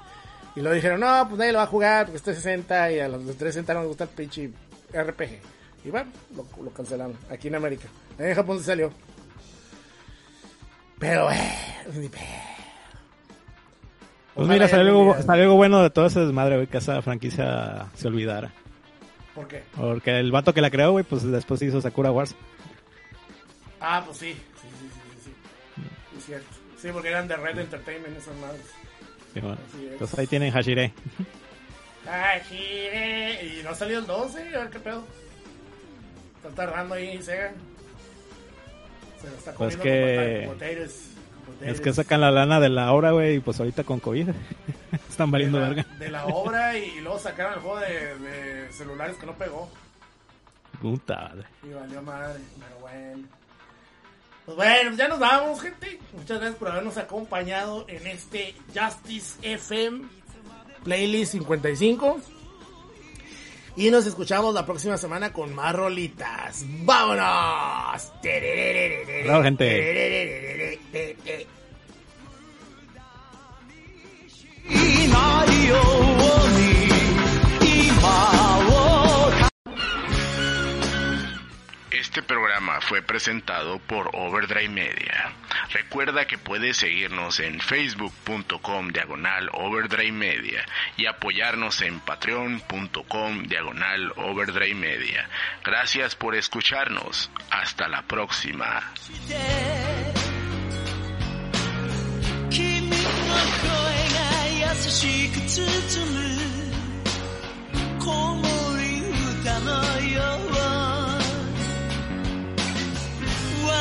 Y luego dijeron, no, pues nadie lo va a jugar porque es 360 y a los de 360 no les gusta el pinche RPG. Y bueno, lo, lo cancelaron aquí en América. En Japón se salió. Pero, eh, ni pe- Pues mira, salió algo, salió algo bueno de todo ese desmadre, güey, que esa franquicia se olvidara. ¿Por qué? Porque el vato que la creó, güey, pues después hizo Sakura Wars. Ah, pues sí. Sí, sí, sí, sí. sí. Es cierto. Sí, porque eran de Red Entertainment esas madres. Sí, bueno. Entonces ahí tienen Hashire. Eh, Y no ha salido el 12, a ver qué pedo. Está tardando ahí Sega. Se lo está Pues que- como. Es que sacan la lana de la obra, güey, y pues ahorita con COVID están de valiendo la, verga. de la obra y, luego sacaron el juego de, de celulares que no pegó. Puta madre. Y valió madre, pero bueno. Pues bueno, ya nos vamos, gente. Muchas gracias por habernos acompañado en este Justice FM Playlist 55. Y nos escuchamos la próxima semana con más rolitas. ¡Vámonos! Claro, gente. Este programa fue presentado por Overdrive Media. Recuerda que puedes seguirnos en facebook.com diagonal Overdrive Media y apoyarnos en patreon.com diagonal Overdrive Media. Gracias por escucharnos. Hasta la próxima. 君の声が優しく包む子守歌のよう